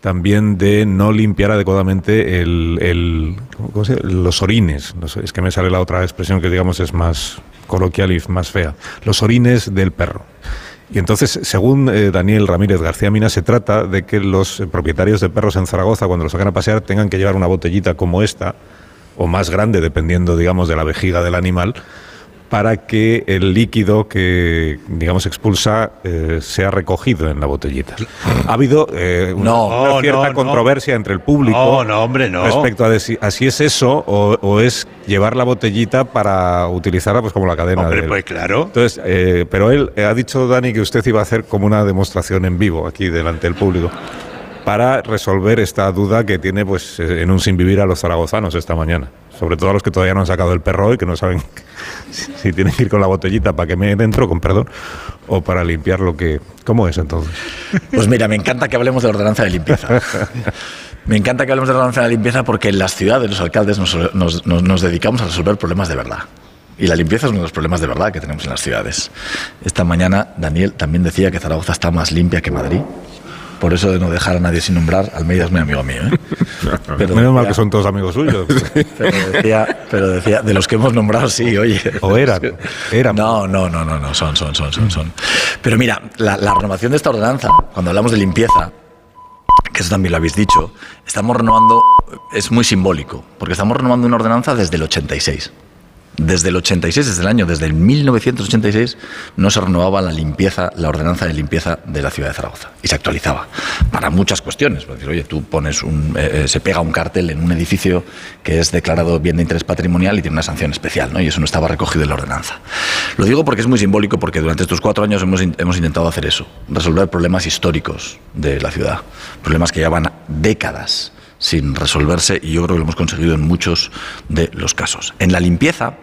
también de no limpiar adecuadamente el, el- ¿cómo se dice? los orines. Es que me sale la otra expresión que digamos es más coloquial y más fea. Los orines del perro. Y entonces, según eh, Daniel Ramírez García Mina, se trata de que los eh, propietarios de perros en Zaragoza, cuando los sacan a pasear, tengan que llevar una botellita como esta, o más grande, dependiendo, digamos, de la vejiga del animal, para que el líquido que, digamos, expulsa eh, sea recogido en la botellita. Ha habido eh, una, No, una no, cierta no. controversia entre el público hombre, respecto a si, a si es eso o, o es llevar la botellita para utilizarla pues como la cadena. Hombre, pues claro. entonces, eh, pero él eh, ha dicho, Dani, que usted iba a hacer como una demostración en vivo aquí delante del público para resolver esta duda que tiene pues eh, en un sin vivir a los zaragozanos esta mañana. Sobre todo a los que todavía no han sacado el perro hoy, que no saben si, si tienen que ir con la botellita para que me dentro, con perdón, o para limpiar lo que... ¿Cómo es entonces? Pues mira, me encanta que hablemos de ordenanza de limpieza. Me encanta que hablemos de ordenanza de limpieza porque en las ciudades los alcaldes nos, nos- nos- nos dedicamos a resolver problemas de verdad. Y la limpieza es uno de los problemas de verdad que tenemos en las ciudades. Esta mañana Daniel también decía que Zaragoza está más limpia que Madrid. Por eso de no dejar a nadie sin nombrar, Almeida es muy amigo mío. ¿eh? Pero Menos mal que son todos amigos suyos. pero decía, pero decía, de los que hemos nombrado, sí, oye. O eran, eran. No, no, no, no, no, son, son, son, son, son. Pero mira, la, la renovación de esta ordenanza, cuando hablamos de limpieza, que eso también lo habéis dicho, estamos renovando, es muy simbólico, porque estamos renovando una ordenanza desde el 86. Desde el 86, desde el año, desde el 1986, no se renovaba la limpieza, la ordenanza de limpieza de la ciudad de Zaragoza. Y se actualizaba para muchas cuestiones. Por decir, oye, tú pones un, eh, eh, se pega un cartel en un edificio que es declarado bien de interés patrimonial y tiene una sanción especial, ¿no? Y eso no estaba recogido en la ordenanza. Lo digo porque es muy simbólico, porque durante estos cuatro años hemos, hemos intentado hacer eso, resolver problemas históricos de la ciudad, problemas que llevan décadas sin resolverse y yo creo que lo hemos conseguido en muchos de los casos. En la limpieza,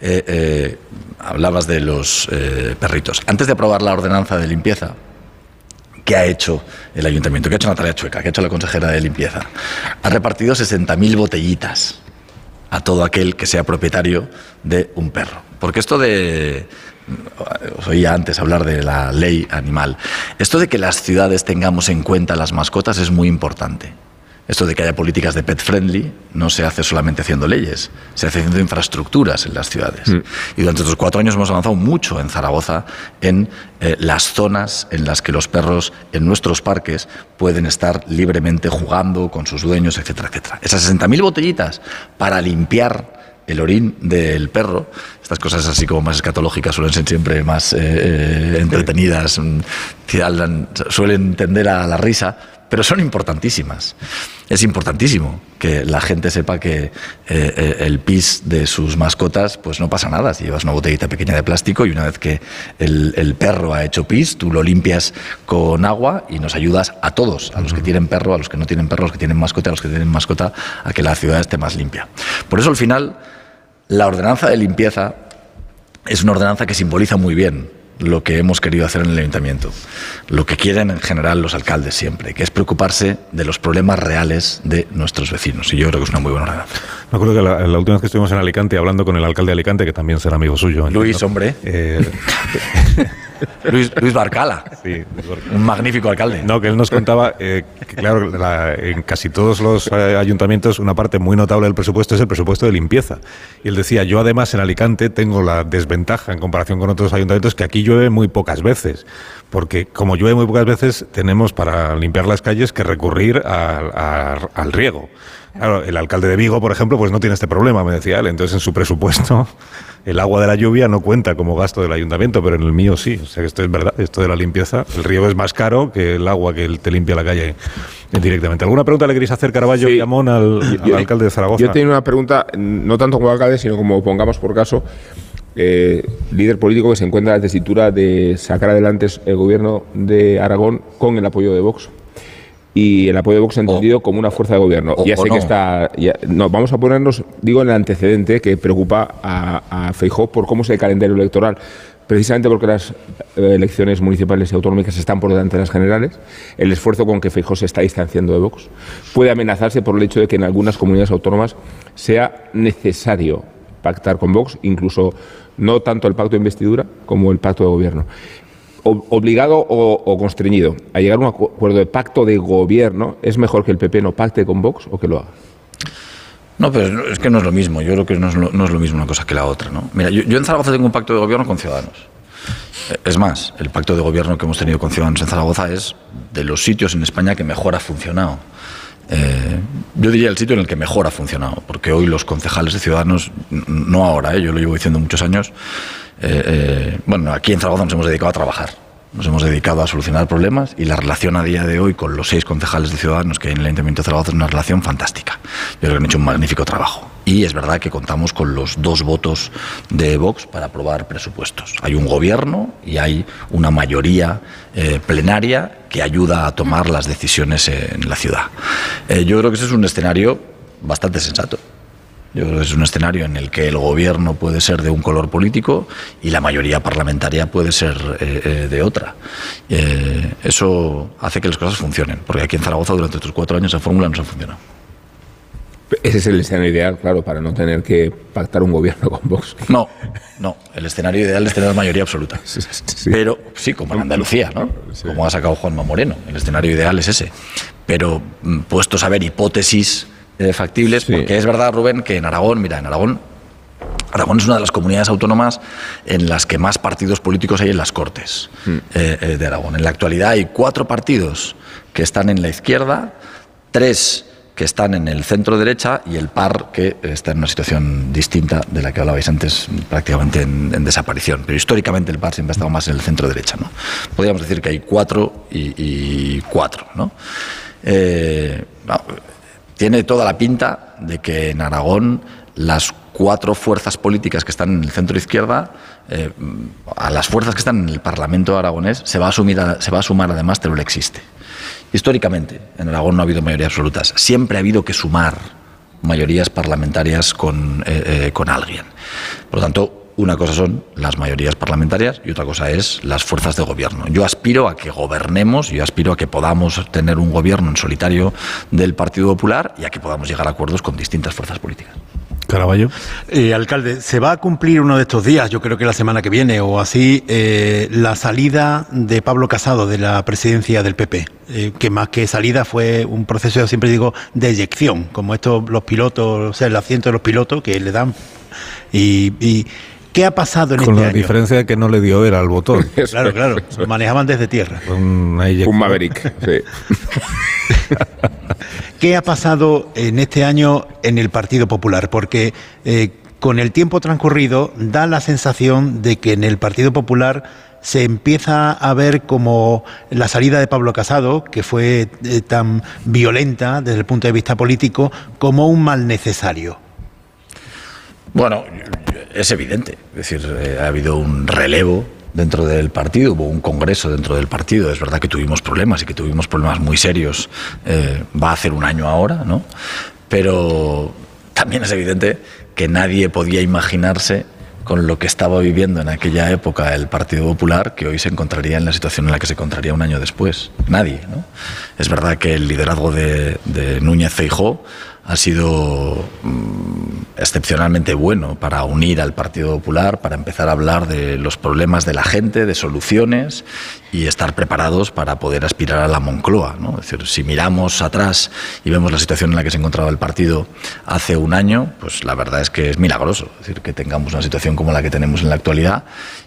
eh, eh, hablabas de los eh, perritos. Antes de aprobar la ordenanza de limpieza, ¿qué ha hecho el ayuntamiento? ¿Qué ha hecho Natalia Chueca? ¿Qué ha hecho la consejera de limpieza? Ha repartido 60.000 botellitas a todo aquel que sea propietario de un perro. Porque esto de... Os oía antes hablar de la ley animal. Esto de que las ciudades tengamos en cuenta las mascotas es muy importante. Esto de que haya políticas de pet friendly no se hace solamente haciendo leyes, se hace haciendo infraestructuras en las ciudades. Y durante estos cuatro años hemos avanzado mucho en Zaragoza en eh, las zonas en las que los perros en nuestros parques pueden estar libremente jugando con sus dueños, etcétera, etcétera. Esas 60.000 botellitas para limpiar el orín del perro, estas cosas así como más escatológicas suelen ser siempre más eh, eh, entretenidas, mm, suelen tender a la risa, pero son importantísimas. Es importantísimo que la gente sepa que eh, eh, el pis de sus mascotas, pues no pasa nada. Si llevas una botellita pequeña de plástico y una vez que el, el perro ha hecho pis, tú lo limpias con agua y nos ayudas a todos, a los que tienen perro, a los que no tienen perro, a los que tienen mascota, a los que tienen mascota, a que la ciudad esté más limpia. Por eso al final la ordenanza de limpieza es una ordenanza que simboliza muy bien lo que hemos querido hacer en el ayuntamiento, lo que quieren en general los alcaldes siempre, que es preocuparse de los problemas reales de nuestros vecinos. Y yo creo que es una muy buena ordenanza. Me acuerdo que la, la última vez que estuvimos en Alicante hablando con el alcalde de Alicante, que también será amigo suyo. Luis, hombre. Eh, Luis, Luis Barcala. Sí, Un magnífico alcalde. No, que él nos contaba eh, que, claro, la- en casi todos los eh, ayuntamientos una parte muy notable del presupuesto es el presupuesto de limpieza. Y él decía, yo además en Alicante tengo la desventaja en comparación con otros ayuntamientos que aquí llueve muy pocas veces. Porque como llueve muy pocas veces, tenemos para limpiar las calles que recurrir a- al riego. Claro, el alcalde de Vigo, por ejemplo, pues no tiene este problema, me decía él. Entonces, en su presupuesto, el agua de la lluvia no cuenta como gasto del ayuntamiento, pero en el mío sí. O sea, que esto es verdad, esto de la limpieza. El riego es más caro que el agua que te limpia la calle directamente. ¿Alguna pregunta le queréis hacer, Caraballo y Amón, al, al Yo- alcalde de Zaragoza? Yo tengo una pregunta, no tanto como alcalde, sino como pongamos por caso, eh, líder político que se encuentra en la tesitura de sacar adelante el gobierno de Aragón con el apoyo de Vox. Y el apoyo de Vox entendido como una fuerza de gobierno. o- ya sé no. que está. ya- no, vamos a ponernos, digo, en el antecedente que preocupa a, a Feijóo por cómo es el calendario electoral. precisamente porque las eh, elecciones municipales y autonómicas están por delante de las generales, el esfuerzo con que Feijóo se está distanciando de Vox puede amenazarse por el hecho de que en algunas comunidades autónomas sea necesario pactar con Vox, incluso no tanto el pacto de investidura como el pacto de gobierno. Obligado o, o constreñido a llegar a un acuerdo de pacto de gobierno, ¿es mejor que el PP no pacte con Vox o que lo haga? No, pero es que no es lo mismo. Yo creo que no es lo, no es lo mismo una cosa que la otra. ¿no? Mira, yo, yo en Zaragoza tengo un pacto de gobierno con Ciudadanos. Eh, Es más, el pacto de gobierno que hemos tenido con Ciudadanos en Zaragoza es de los sitios en España que mejor ha funcionado. Eh, yo diría el sitio en el que mejor ha funcionado, porque hoy los concejales de Ciudadanos, no ahora, eh, yo lo llevo diciendo muchos años, eh, eh, bueno, aquí en Zaragoza nos hemos dedicado a trabajar, nos hemos dedicado a solucionar problemas y la relación a día de hoy con los seis concejales de Ciudadanos que hay en el Ayuntamiento de Zaragoza es una relación fantástica. Yo creo que han hecho un magnífico trabajo. Y es verdad que contamos con los dos votos de Vox para aprobar presupuestos. Hay un gobierno y hay una mayoría eh, plenaria que ayuda a tomar las decisiones en la ciudad. Yo creo que ese es un escenario bastante sensato. Yo creo que es un escenario en el que el gobierno puede ser de un color político y la mayoría parlamentaria puede ser eh, eh, de otra. Eh, eso hace que las cosas funcionen, porque aquí en Zaragoza durante estos cuatro años esa fórmula no se ha funcionado. Ese es el escenario ideal, claro, para no tener que pactar un gobierno con Vox. No, no. El escenario ideal es tener mayoría absoluta. Pero sí, como en Andalucía, ¿no? Como ha sacado Juanma Moreno. El escenario ideal es ese. Pero mm, puestos a ver hipótesis eh, factibles, porque es verdad, Rubén, que en Aragón, mira, en Aragón Aragón es una de las comunidades autónomas en las que más partidos políticos hay en las Cortes eh, eh, de Aragón. En la actualidad hay cuatro partidos que están en la izquierda, tres que están en el centro derecha y el par que está en una situación distinta de la que hablabais antes, prácticamente en, en desaparición. Pero históricamente el par siempre ha estado más en el centro derecha. ¿no? Podríamos decir que hay cuatro y, y cuatro. ¿no? Eh, no, tiene toda la pinta de que en Aragón las cuatro fuerzas políticas que están en el centro izquierda, eh, a las fuerzas que están en el Parlamento aragonés, se va a, asumir se va a sumar además Teruel existe. Históricamente, en Aragón no ha habido mayorías absolutas. Siempre ha habido que sumar mayorías parlamentarias con, eh, eh, con alguien. Por lo tanto, una cosa son las mayorías parlamentarias y otra cosa es las fuerzas de gobierno. Yo aspiro a que gobernemos, yo aspiro a que podamos tener un gobierno en solitario del Partido Popular y a que podamos llegar a acuerdos con distintas fuerzas políticas. Caraballo. Eh, alcalde, se va a cumplir uno de estos días, yo creo que la semana que viene o así, eh, la salida de Pablo Casado de la presidencia del PP, eh, que más que salida fue un proceso, yo siempre digo, de eyección, como estos los pilotos, o sea, el asiento de los pilotos que le dan. Y, y ¿qué ha pasado en Con este la año? diferencia de que no le dio era al botón. Claro, claro, lo manejaban desde tierra. Un, Un Maverick, sí. ¿Qué ha pasado en este año en el Partido Popular? Porque eh, con el tiempo transcurrido da la sensación de que en el Partido Popular se empieza a ver como la salida de Pablo Casado, que fue eh, tan violenta desde el punto de vista político, como un mal necesario. Bueno, es evidente. Es decir, eh, ha habido un relevo dentro del partido, hubo un congreso dentro del partido. Es verdad que tuvimos problemas y que tuvimos problemas muy serios. eh, va a hacer un año ahora, ¿no? Pero también es evidente que nadie podía imaginarse con lo que estaba viviendo en aquella época el Partido Popular, que hoy se encontraría en la situación en la que se encontraría un año después. Nadie, ¿no? Es verdad que el liderazgo de, de Núñez Feijó ha sido mm, excepcionalmente bueno para unir al Partido Popular, para empezar a hablar de los problemas de la gente, de soluciones y estar preparados para poder aspirar a la Moncloa. ¿no? Es decir, si miramos atrás y vemos la situación en la que se encontraba el partido hace un año, pues la verdad es que es milagroso. Decir, que tengamos una situación como la que tenemos en la actualidad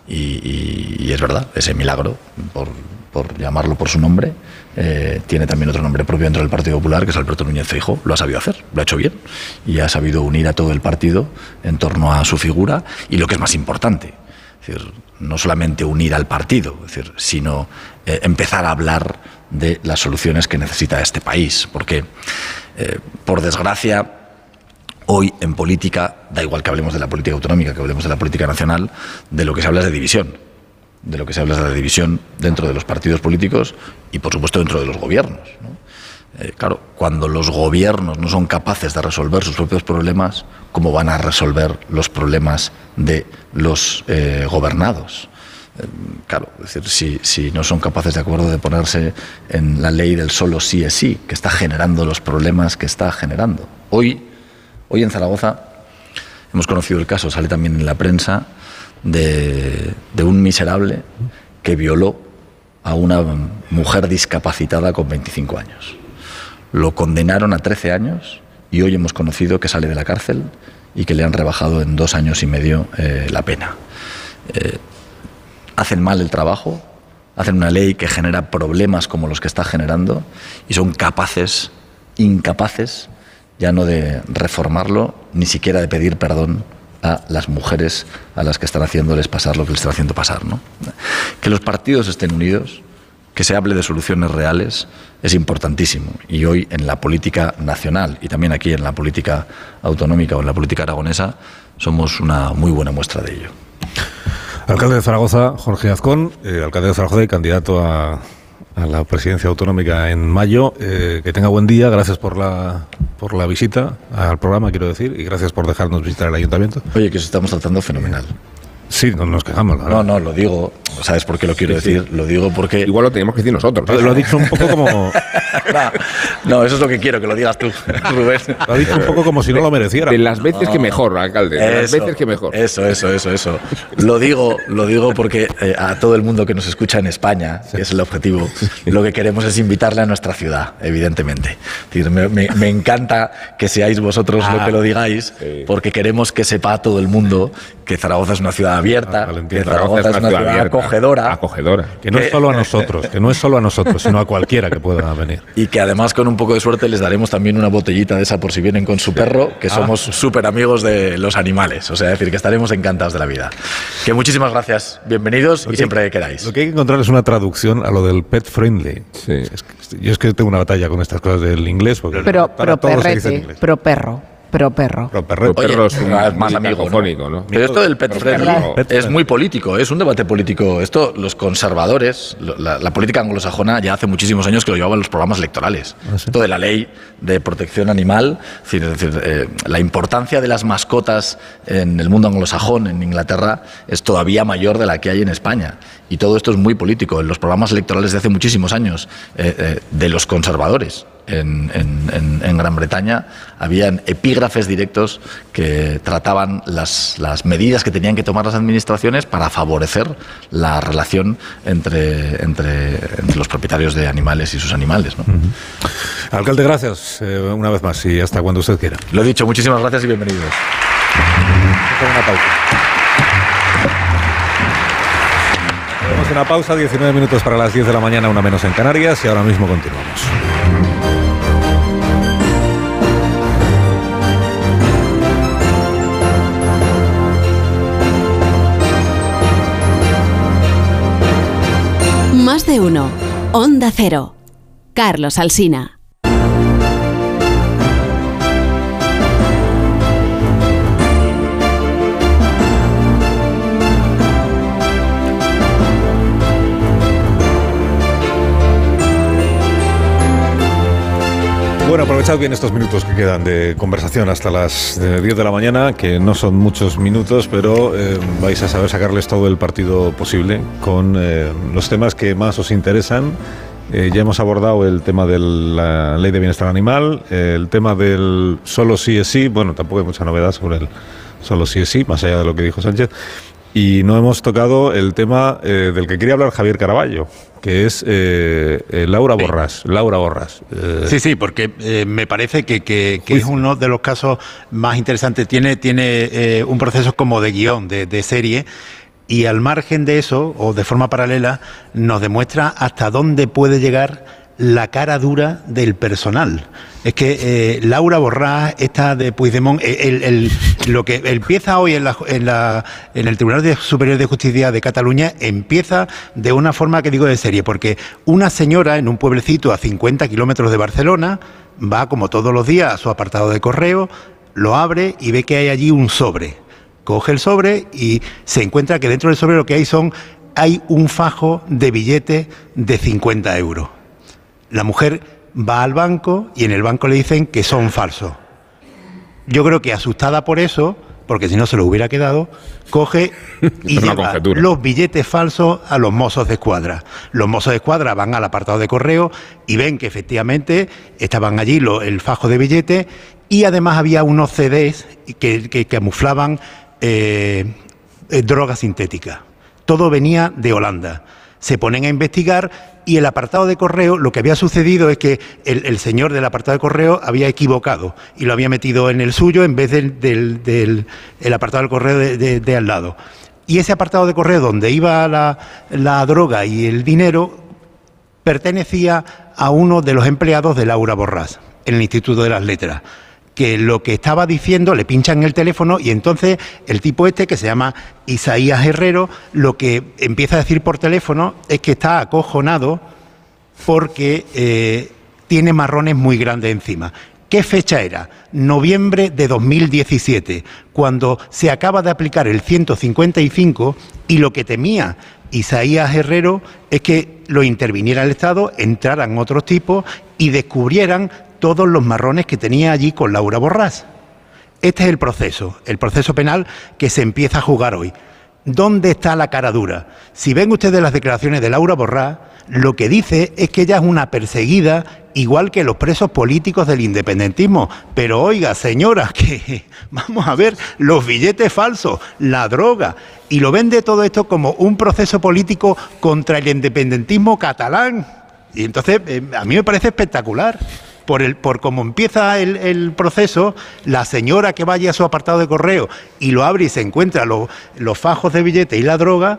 y, y- y es verdad, ese milagro, por, por llamarlo por su nombre, eh, tiene también otro nombre propio dentro del Partido Popular, que es Alberto Núñez Feijóo. Lo ha sabido hacer, lo ha hecho bien y ha sabido unir a todo el partido en torno a su figura y lo que es más importante, decir, no solamente unir al partido, decir, sino eh, empezar a hablar de las soluciones que necesita este país. Porque, eh, por desgracia, hoy en política, da igual que hablemos de la política autonómica, que hablemos de la política nacional, de lo que se habla es de división. De lo que se habla es de la división dentro de los partidos políticos y, por supuesto, dentro de los gobiernos. ¿no? Eh, claro, cuando los gobiernos no son capaces de resolver sus propios problemas, ¿cómo van a resolver los problemas de los eh, gobernados? Eh, Claro, es decir, si, si no son capaces de acuerdo de ponerse en la ley del solo sí es sí, que está generando los problemas que está generando. Hoy, hoy en Zaragoza hemos conocido el caso, sale también en la prensa, de, un miserable que violó a una mujer discapacitada con 25 años. Lo condenaron a 13 años y hoy hemos conocido que sale de la cárcel y que le han rebajado en dos años y medio eh, la pena. Eh, hacen mal el trabajo, hacen una ley que genera problemas como los que está generando y son capaces, incapaces, ya no de reformarlo, ni siquiera de pedir perdón a las mujeres a las que están haciéndoles pasar lo que les están haciendo pasar. ¿no? Que los partidos estén unidos, que se hable de soluciones reales, es importantísimo. Y hoy en la política nacional y también aquí en la política autonómica o en la política aragonesa somos una muy buena muestra de ello. Alcalde de Zaragoza, Jorge Azcón, eh, alcalde de Zaragoza y candidato a, a la presidencia autonómica en mayo. Eh, que tenga buen día, gracias por la, por la visita al programa, quiero decir, y gracias por dejarnos visitar el ayuntamiento. Oye, que os estamos tratando fenomenal. Sí, no nos quejamos. No, no, lo digo. ¿Sabes por qué lo quiero Sí, sí. decir? Lo digo porque. Igual lo tenemos que decir nosotros. Lo ha dicho un poco como. no, eso es lo que quiero, que lo digas tú, Rubén. Lo ha dicho un poco como si no lo mereciera. De las veces que mejor, alcalde. De las Eso, veces que mejor. Eso, eso, eso, eso. Lo digo, lo digo porque eh, a todo el mundo que nos escucha en España, que es el objetivo, lo que queremos es invitarle a nuestra ciudad, evidentemente. Es decir, me, me- me encanta que seáis vosotros Ah, lo que lo digáis, porque queremos que sepa todo el mundo que Zaragoza es una ciudad abierta, que Zaragoza es una ciudad acogedora. Acogedora. Que no es solo a nosotros, que no es solo a nosotros, sino a cualquiera que pueda venir. Y que además con un poco de suerte les daremos también una botellita de esa por si vienen con su perro, que Ah. somos súper amigos de los animales. O sea, es decir, que estaremos encantados de la vida. Que muchísimas gracias, bienvenidos y siempre que queráis. Lo que hay que encontrar es una traducción a lo del pet friendly. Es que- yo es que tengo una batalla con estas cosas del inglés. Porque Pero, para pero todo se dice en perrete, inglés. pero perro, pero perro. Pero perro, Oye, perro es un más muy amigo, ¿no? Pero esto del pet friendly es muy político, es un debate político. Esto, los conservadores, la, la política anglosajona ya hace muchísimos años que lo llevaban los programas electorales. Esto de la ley de protección animal, es decir, eh, la importancia de las mascotas en el mundo anglosajón, en Inglaterra, es todavía mayor de la que hay en España. Y todo esto es muy político. En los programas electorales de hace muchísimos años, eh, eh, de los conservadores, en, en- Gran Bretaña habían epígrafes directos que trataban las, las medidas que tenían que tomar las administraciones para favorecer la relación entre, entre, entre los propietarios de animales y sus animales. ¿no? Alcalde, gracias eh, una vez más y hasta cuando usted quiera. Lo dicho, muchísimas gracias y bienvenidos. Una pausa. Una pausa, 19 minutos para las 10 de la mañana, una menos en Canarias y ahora mismo continuamos. Más de uno. Onda Cero. Carlos Alsina. Bueno, aprovechad bien estos minutos que quedan de conversación hasta las eh, 10 de la mañana, que no son muchos minutos, pero eh, vais a saber sacarles todo el partido posible con eh, los temas que más os interesan. Eh, ya hemos abordado el tema de la ley de bienestar animal, eh, el tema del solo sí es sí, bueno, tampoco hay mucha novedad sobre el solo sí es sí, más allá de lo que dijo Sánchez. Y no hemos tocado el tema eh, del que quería hablar Javier Caraballo, que es eh, eh, Laura Borrás. Laura Borrás. Eh, Sí, sí, porque me parece que, que- que es uno de los casos más interesantes. Tiene, tiene un proceso como de guion, de, de serie, y al margen de eso, o de forma paralela, nos demuestra hasta dónde puede llegar la cara dura del personal. Es que eh, Laura Borrás, esta de Puigdemont, eh, el- lo que empieza hoy en, la, en, la- en el Tribunal Superior de Justicia de Cataluña empieza de una forma que digo de serie, porque una señora en un pueblecito a 50 kilómetros de Barcelona va como todos los días a su apartado de correo, lo abre y ve que hay allí un sobre. Coge el sobre y se encuentra que dentro del sobre lo que hay son hay un fajo de billetes de 50 euros. La mujer va al banco y en el banco le dicen que son falsos. Yo creo que asustada por eso, porque si no se lo hubiera quedado, coge y lleva los billetes falsos a los mozos de escuadra. Los mozos de escuadra van al apartado de correo y ven que efectivamente estaban allí lo- el fajo de billetes y además había unos CDs que, que camuflaban eh, eh, droga sintética. Todo venía de Holanda. Se ponen a investigar y el apartado de correo, lo que había sucedido es que el, señor del apartado de correo había equivocado y lo había metido en el suyo en vez del, del- del- el apartado del correo de al lado. Y ese apartado de correo donde iba la, la droga y el dinero pertenecía a uno de los empleados de Laura Borrás, en el Instituto de las Letras, que lo que estaba diciendo le pinchan el teléfono y entonces el tipo este, que se llama Isaías Herrero, lo que empieza a decir por teléfono es que está acojonado porque eh, tiene marrones muy grandes encima. ¿Qué fecha era? Noviembre de 2017, cuando se acaba de aplicar el 155 y lo que temía Isaías Herrero es que lo interviniera el Estado, entraran otros tipos y descubrieran todos los marrones que tenía allí con Laura Borrás. Este es el proceso, el proceso penal que se empieza a jugar hoy. ¿Dónde está la cara dura? Si ven ustedes las declaraciones de Laura Borrás, lo que dice es que ella es una perseguida igual que los presos políticos del independentismo. Pero oiga, señora, que vamos a ver los billetes falsos, la droga, y lo vende todo esto como un proceso político contra el independentismo catalán. Y entonces eh, a mí me parece espectacular. Por, el, por cómo empieza el, proceso, la señora que vaya a su apartado de correo y lo abre y se encuentra los, fajos de billete y la droga,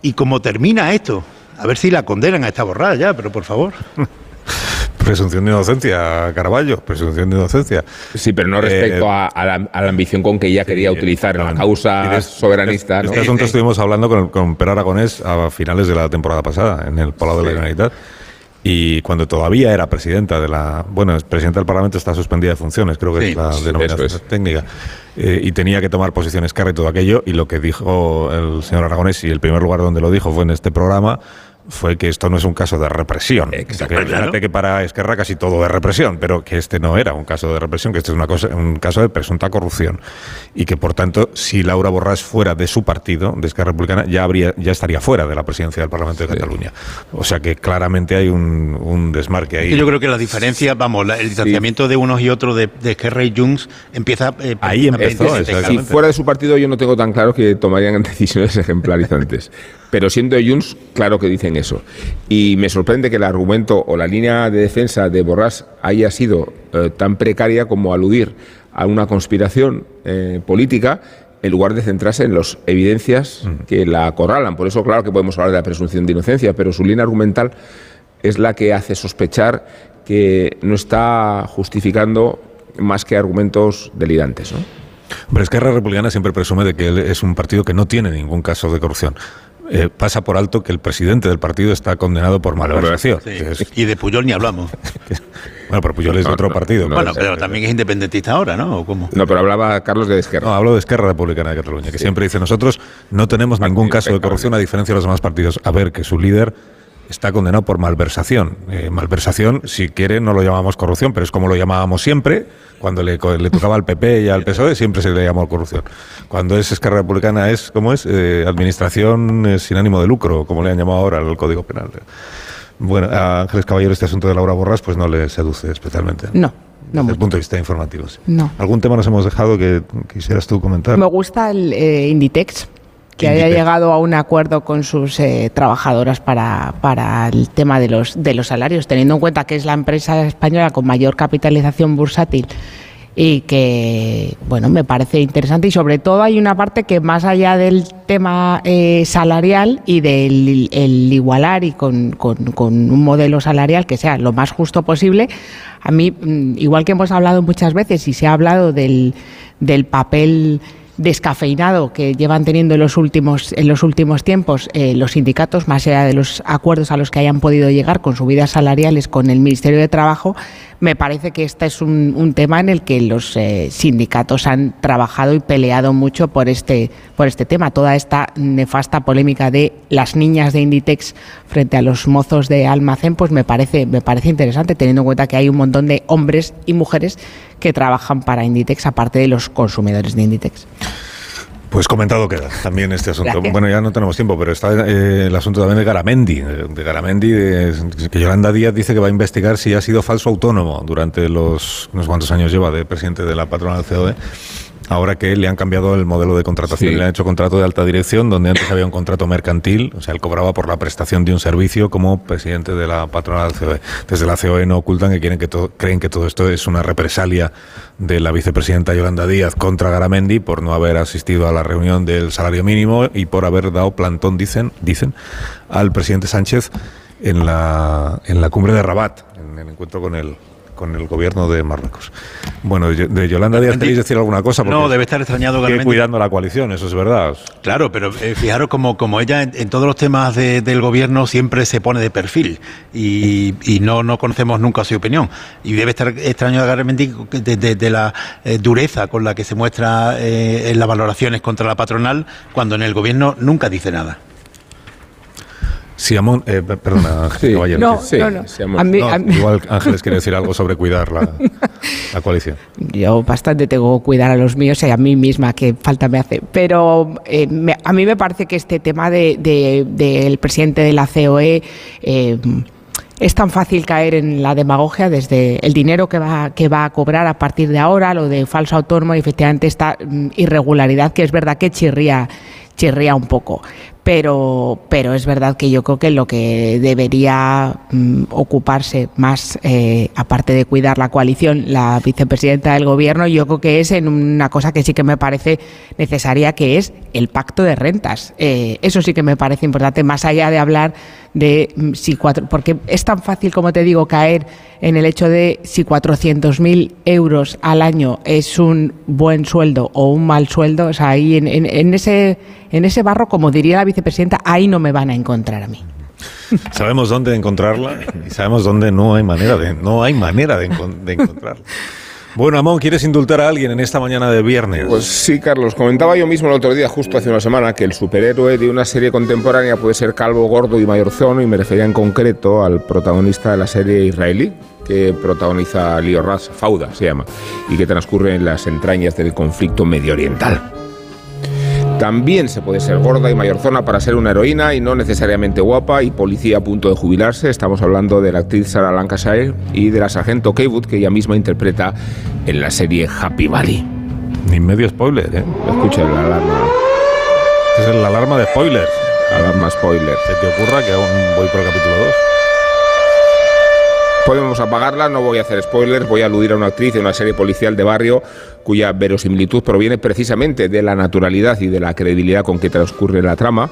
y cómo termina esto. A ver si la condenan a esta borrada ya, pero por favor. Presunción de inocencia, Caraballo, presunción de inocencia. Sí, pero no respecto a, a la, a la ambición con que ella quería utilizar la causa soberanista. Este ¿no? asunto estuvimos hablando con, con Per Aragonés a finales de la temporada pasada, en el Palau de la Generalitat. Y cuando todavía era presidenta de la. Bueno, es presidenta del Parlamento está suspendida de funciones, creo que Sí, es la denominación es. técnica. Eh, y tenía que tomar posiciones cara y todo aquello. Y lo que dijo el señor Aragonés, y el primer lugar donde lo dijo fue en este programa, fue que esto no es un caso de represión. Que fíjate que para Esquerra casi todo es represión, pero que este no era un caso de represión, que este es una cosa, un caso de presunta corrupción. Y que, por tanto, si Laura Borràs fuera de su partido, de Esquerra Republicana, ya, habría, ya estaría fuera de la presidencia del Parlamento de Cataluña. O sea que claramente hay un, un desmarque ahí. Yo creo que la diferencia, vamos, la- el distanciamiento de unos y otros de, de Esquerra y Junts empieza... eh, Ahí empezó, Si fuera de su partido, yo no tengo tan claro que tomarían decisiones ejemplarizantes. Pero siendo Junts, claro que dicen eso. Y me sorprende que el argumento o la línea de defensa de Borràs haya sido eh, tan precaria como aludir a una conspiración eh, política en lugar de centrarse en las evidencias que la acorralan. Por eso, claro que podemos hablar de la presunción de inocencia, pero su línea argumental es la que hace sospechar que no está justificando más que argumentos delirantes. ¿no? Pero Esquerra Republicana siempre presume de que él es un partido que no tiene ningún caso de corrupción. Eh, pasa por alto que el presidente del partido está condenado por malversación. Sí. es- Y de Puyol ni hablamos. bueno, pero Puyol es de No, otro no, partido. no, bueno, no, pero también es independentista ahora, ¿no? ¿O cómo? No, pero hablaba Carlos de Esquerra. No, hablo de Esquerra Republicana de Cataluña, que siempre dice nosotros no tenemos ningún caso de corrupción a diferencia de los demás partidos. A ver, que su líder está condenado por malversación. Eh, malversación, si quiere, no lo llamamos corrupción, pero es como lo llamábamos siempre. Cuando le, tocaba al PP y al PSOE, siempre se le llamó corrupción. Cuando es Esquerra Republicana es, ¿cómo es? Eh, administración eh, sin ánimo de lucro, como le han llamado ahora al Código Penal. Bueno, a Ángeles Caballero este asunto de Laura Borras pues no le seduce especialmente. No, no Desde el punto de vista informativo. sí. No. ¿Algún tema nos hemos dejado que quisieras tú comentar? Me gusta el eh, Inditex, que haya llegado a un acuerdo con sus eh, trabajadoras para, para el tema de los, de los salarios, teniendo en cuenta que es la empresa española con mayor capitalización bursátil y que, bueno, me parece interesante y sobre todo hay una parte que más allá del tema eh, salarial y del el igualar y con, con- con un modelo salarial que sea lo más justo posible, a mí, mm, igual que hemos hablado muchas veces y se ha hablado del, del papel descafeinado que llevan teniendo en los últimos en los últimos tiempos eh, los sindicatos más allá de los acuerdos a los que hayan podido llegar con subidas salariales con el Ministerio de Trabajo me parece que este es un, un tema en el que los eh, sindicatos han trabajado y peleado mucho por este por este tema. Toda esta nefasta polémica de las niñas de Inditex frente a los mozos de almacén pues me parece me parece interesante teniendo en cuenta que hay un montón de hombres y mujeres que trabajan para Inditex aparte de los consumidores de Inditex Pues comentado queda también este asunto. Gracias. Bueno, ya no tenemos tiempo, pero está eh, el asunto también de Garamendi. De, de Garamendi, de- que Yolanda Díaz dice que va a investigar si ha sido falso autónomo durante los unos cuantos años lleva de presidente de la patronal COE. Ahora que le han cambiado el modelo de contratación, Sí. le han hecho contrato de alta dirección, donde antes había un contrato mercantil, o sea, él cobraba por la prestación de un servicio como presidente de la patronal COE. Desde la COE no ocultan que, quieren que creen que todo esto es una represalia de la vicepresidenta Yolanda Díaz contra Garamendi por no haber asistido a la reunión del salario mínimo y por haber dado plantón, dicen, dicen al presidente Sánchez en la, en la cumbre de Rabat, en el encuentro con el con el gobierno de Marruecos. Bueno, de Yolanda Díaz, ¿queréis decir alguna cosa? Porque No, debe estar extrañado Garamendi. cuidando la coalición, eso es verdad. Claro, pero eh, fijaros como, como ella en, en todos los temas de- del gobierno siempre se pone de perfil y, y no, no conocemos nunca su opinión. Y debe estar extraño a Garamendi de, de- de la eh, dureza con la que se muestra eh, en las valoraciones contra la patronal cuando en el gobierno nunca dice nada. Sí, Amón, eh, pe- perdona, Ángel Caballero. No, Sí, no, no. A mí- No, a mí- Igual Ángeles quiere decir algo sobre cuidar la, la coalición. Yo bastante tengo que cuidar a los míos y a mí misma, que falta me hace. Pero eh, me- a mí me parece que este tema de- de- del presidente de la COE eh, es tan fácil caer en la demagogia desde el dinero que va, que va a cobrar a partir de ahora, lo de falso autónomo y efectivamente esta mm, irregularidad que es verdad que chirría, chirría un poco. Pero, pero es verdad que yo creo que lo que debería mm, ocuparse más, eh, aparte de cuidar la coalición, la vicepresidenta del gobierno, yo creo que es en una cosa que sí que me parece necesaria, que es el pacto de rentas. Eh, eso sí que me parece importante, más allá de hablar de mm, si cuatro, porque es tan fácil, como te digo, caer en el hecho de si 400.000 euros al año es un buen sueldo o un mal sueldo, o sea, ahí en, en- en ese, en ese barro, como diría la vicepresidenta, ahí no me van a encontrar a mí. Sabemos dónde encontrarla y sabemos dónde no hay manera de, no hay manera de, de encontrarla. Bueno, Amón, ¿quieres indultar a alguien en esta mañana de viernes? Pues sí, Carlos. Comentaba yo mismo el otro día, justo hace una semana, que el superhéroe de una serie contemporánea puede ser calvo, gordo y mayorzono, y me refería en concreto al protagonista de la serie israelí que protagoniza Leo Ras, Fauda se llama, y que transcurre en las entrañas del conflicto medio oriental. También se puede ser gorda y mayorzona para ser una heroína y no necesariamente guapa y policía a punto de jubilarse. Estamos hablando de la actriz Sarah Lancashire y de la sargento Kaywood que ella misma interpreta en la serie Happy Valley. Ni medio spoiler, ¿eh? Escucha la alarma. Es la alarma de spoilers. Alarma spoiler. Se te ocurra que aún voy por el capítulo 2. Podemos apagarla, no voy a hacer spoilers, voy a aludir a una actriz de una serie policial de barrio cuya verosimilitud proviene precisamente de la naturalidad y de la credibilidad con que transcurre la trama.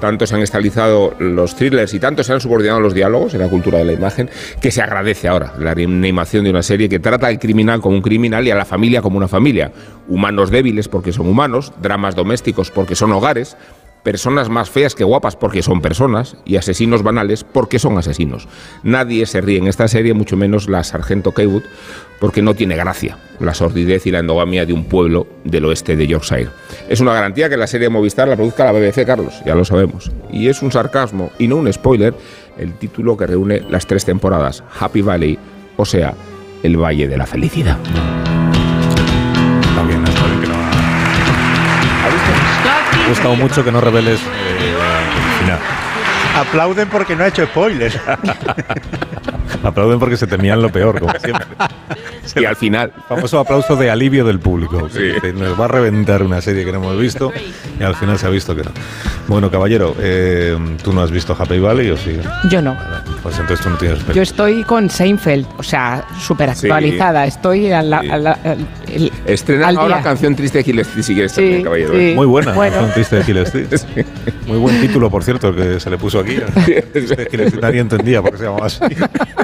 Tanto se han estabilizado los thrillers y tanto se han subordinado los diálogos en la cultura de la imagen que se agradece ahora la reanimación de una serie que trata al criminal como un criminal y a la familia como una familia. Humanos débiles porque son humanos, dramas domésticos porque son hogares, personas más feas que guapas porque son personas y asesinos banales porque son asesinos. Nadie se ríe en esta serie, mucho menos la sargento Kaywood, porque no tiene gracia la sordidez y la endogamia de un pueblo del oeste de Yorkshire. Es una garantía que la serie Movistar la produzca la BBC, Carlos, ya lo sabemos. Y es un sarcasmo y no un spoiler el título que reúne las tres temporadas, Happy Valley, o sea, el Valle de la Felicidad. Gustado mucho que no reveles eh, el final. Aplauden porque no ha hecho spoilers. Aplauden porque se temían lo peor, como siempre. Y al final. Famoso aplauso de alivio del público. que- que nos va a reventar una serie que no hemos visto y al final se ha visto que no. Bueno, caballero, eh, ¿tú no has visto Happy Valley o sí? Yo no. Pues entonces tú no tienes Yo estoy con Seinfeld, o sea, súper actualizada. Estoy a la- a la- al- el- Estrena al ahora día. canción triste de Gil Street, si quieres Sí, también, caballero. sí. ¿eh? Muy buena, Bueno. canción triste de Gil Street. Muy buen título, por cierto, que se le puso aquí. Nadie entendía por qué se llamaba así.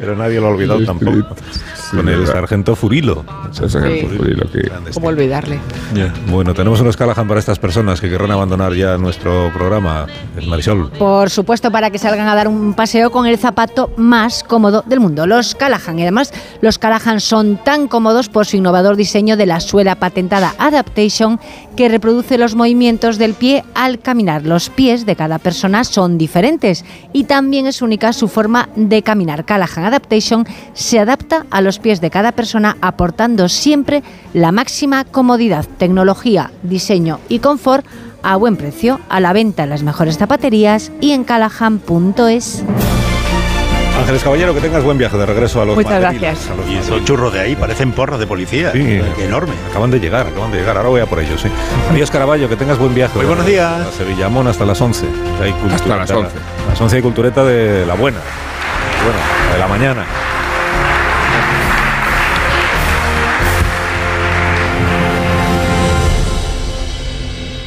Pero nadie lo ha olvidado tampoco. Con el sargento Furilo. sargento Furilo, que- ¿Cómo olvidarle? Bueno, tenemos unos Callahan para estas personas que querrán abandonar ya nuestro programa. Marisol. Por supuesto, para que salgan a dar un paseo con el zapato más cómodo del mundo, los Callahan. Y además, los Callahan son tan cómodos por su innovador diseño de la suela patentada Adaptation que reproduce los movimientos del pie al caminar. Los pies de cada persona son diferentes y también es única su forma de caminar. Callahan Adaptation se adapta a los pies de cada persona aportando siempre la máxima comodidad, tecnología, diseño y confort a buen precio, a la venta en las mejores zapaterías y en callahan.es. Ángeles Caballero, que tengas buen viaje de regreso a los Muchas gracias. a los Y esos churros de ahí parecen porros de policía. Sí, Qué enorme. Acaban de llegar, acaban de llegar. Ahora voy a por ellos, sí. Adiós, Caraballo, que tengas buen viaje. Muy buenos días. A Sevilla Amón hasta las 11. Hay. Hasta las 11. Las 11 hay cultureta de la buena. Bueno, de la mañana.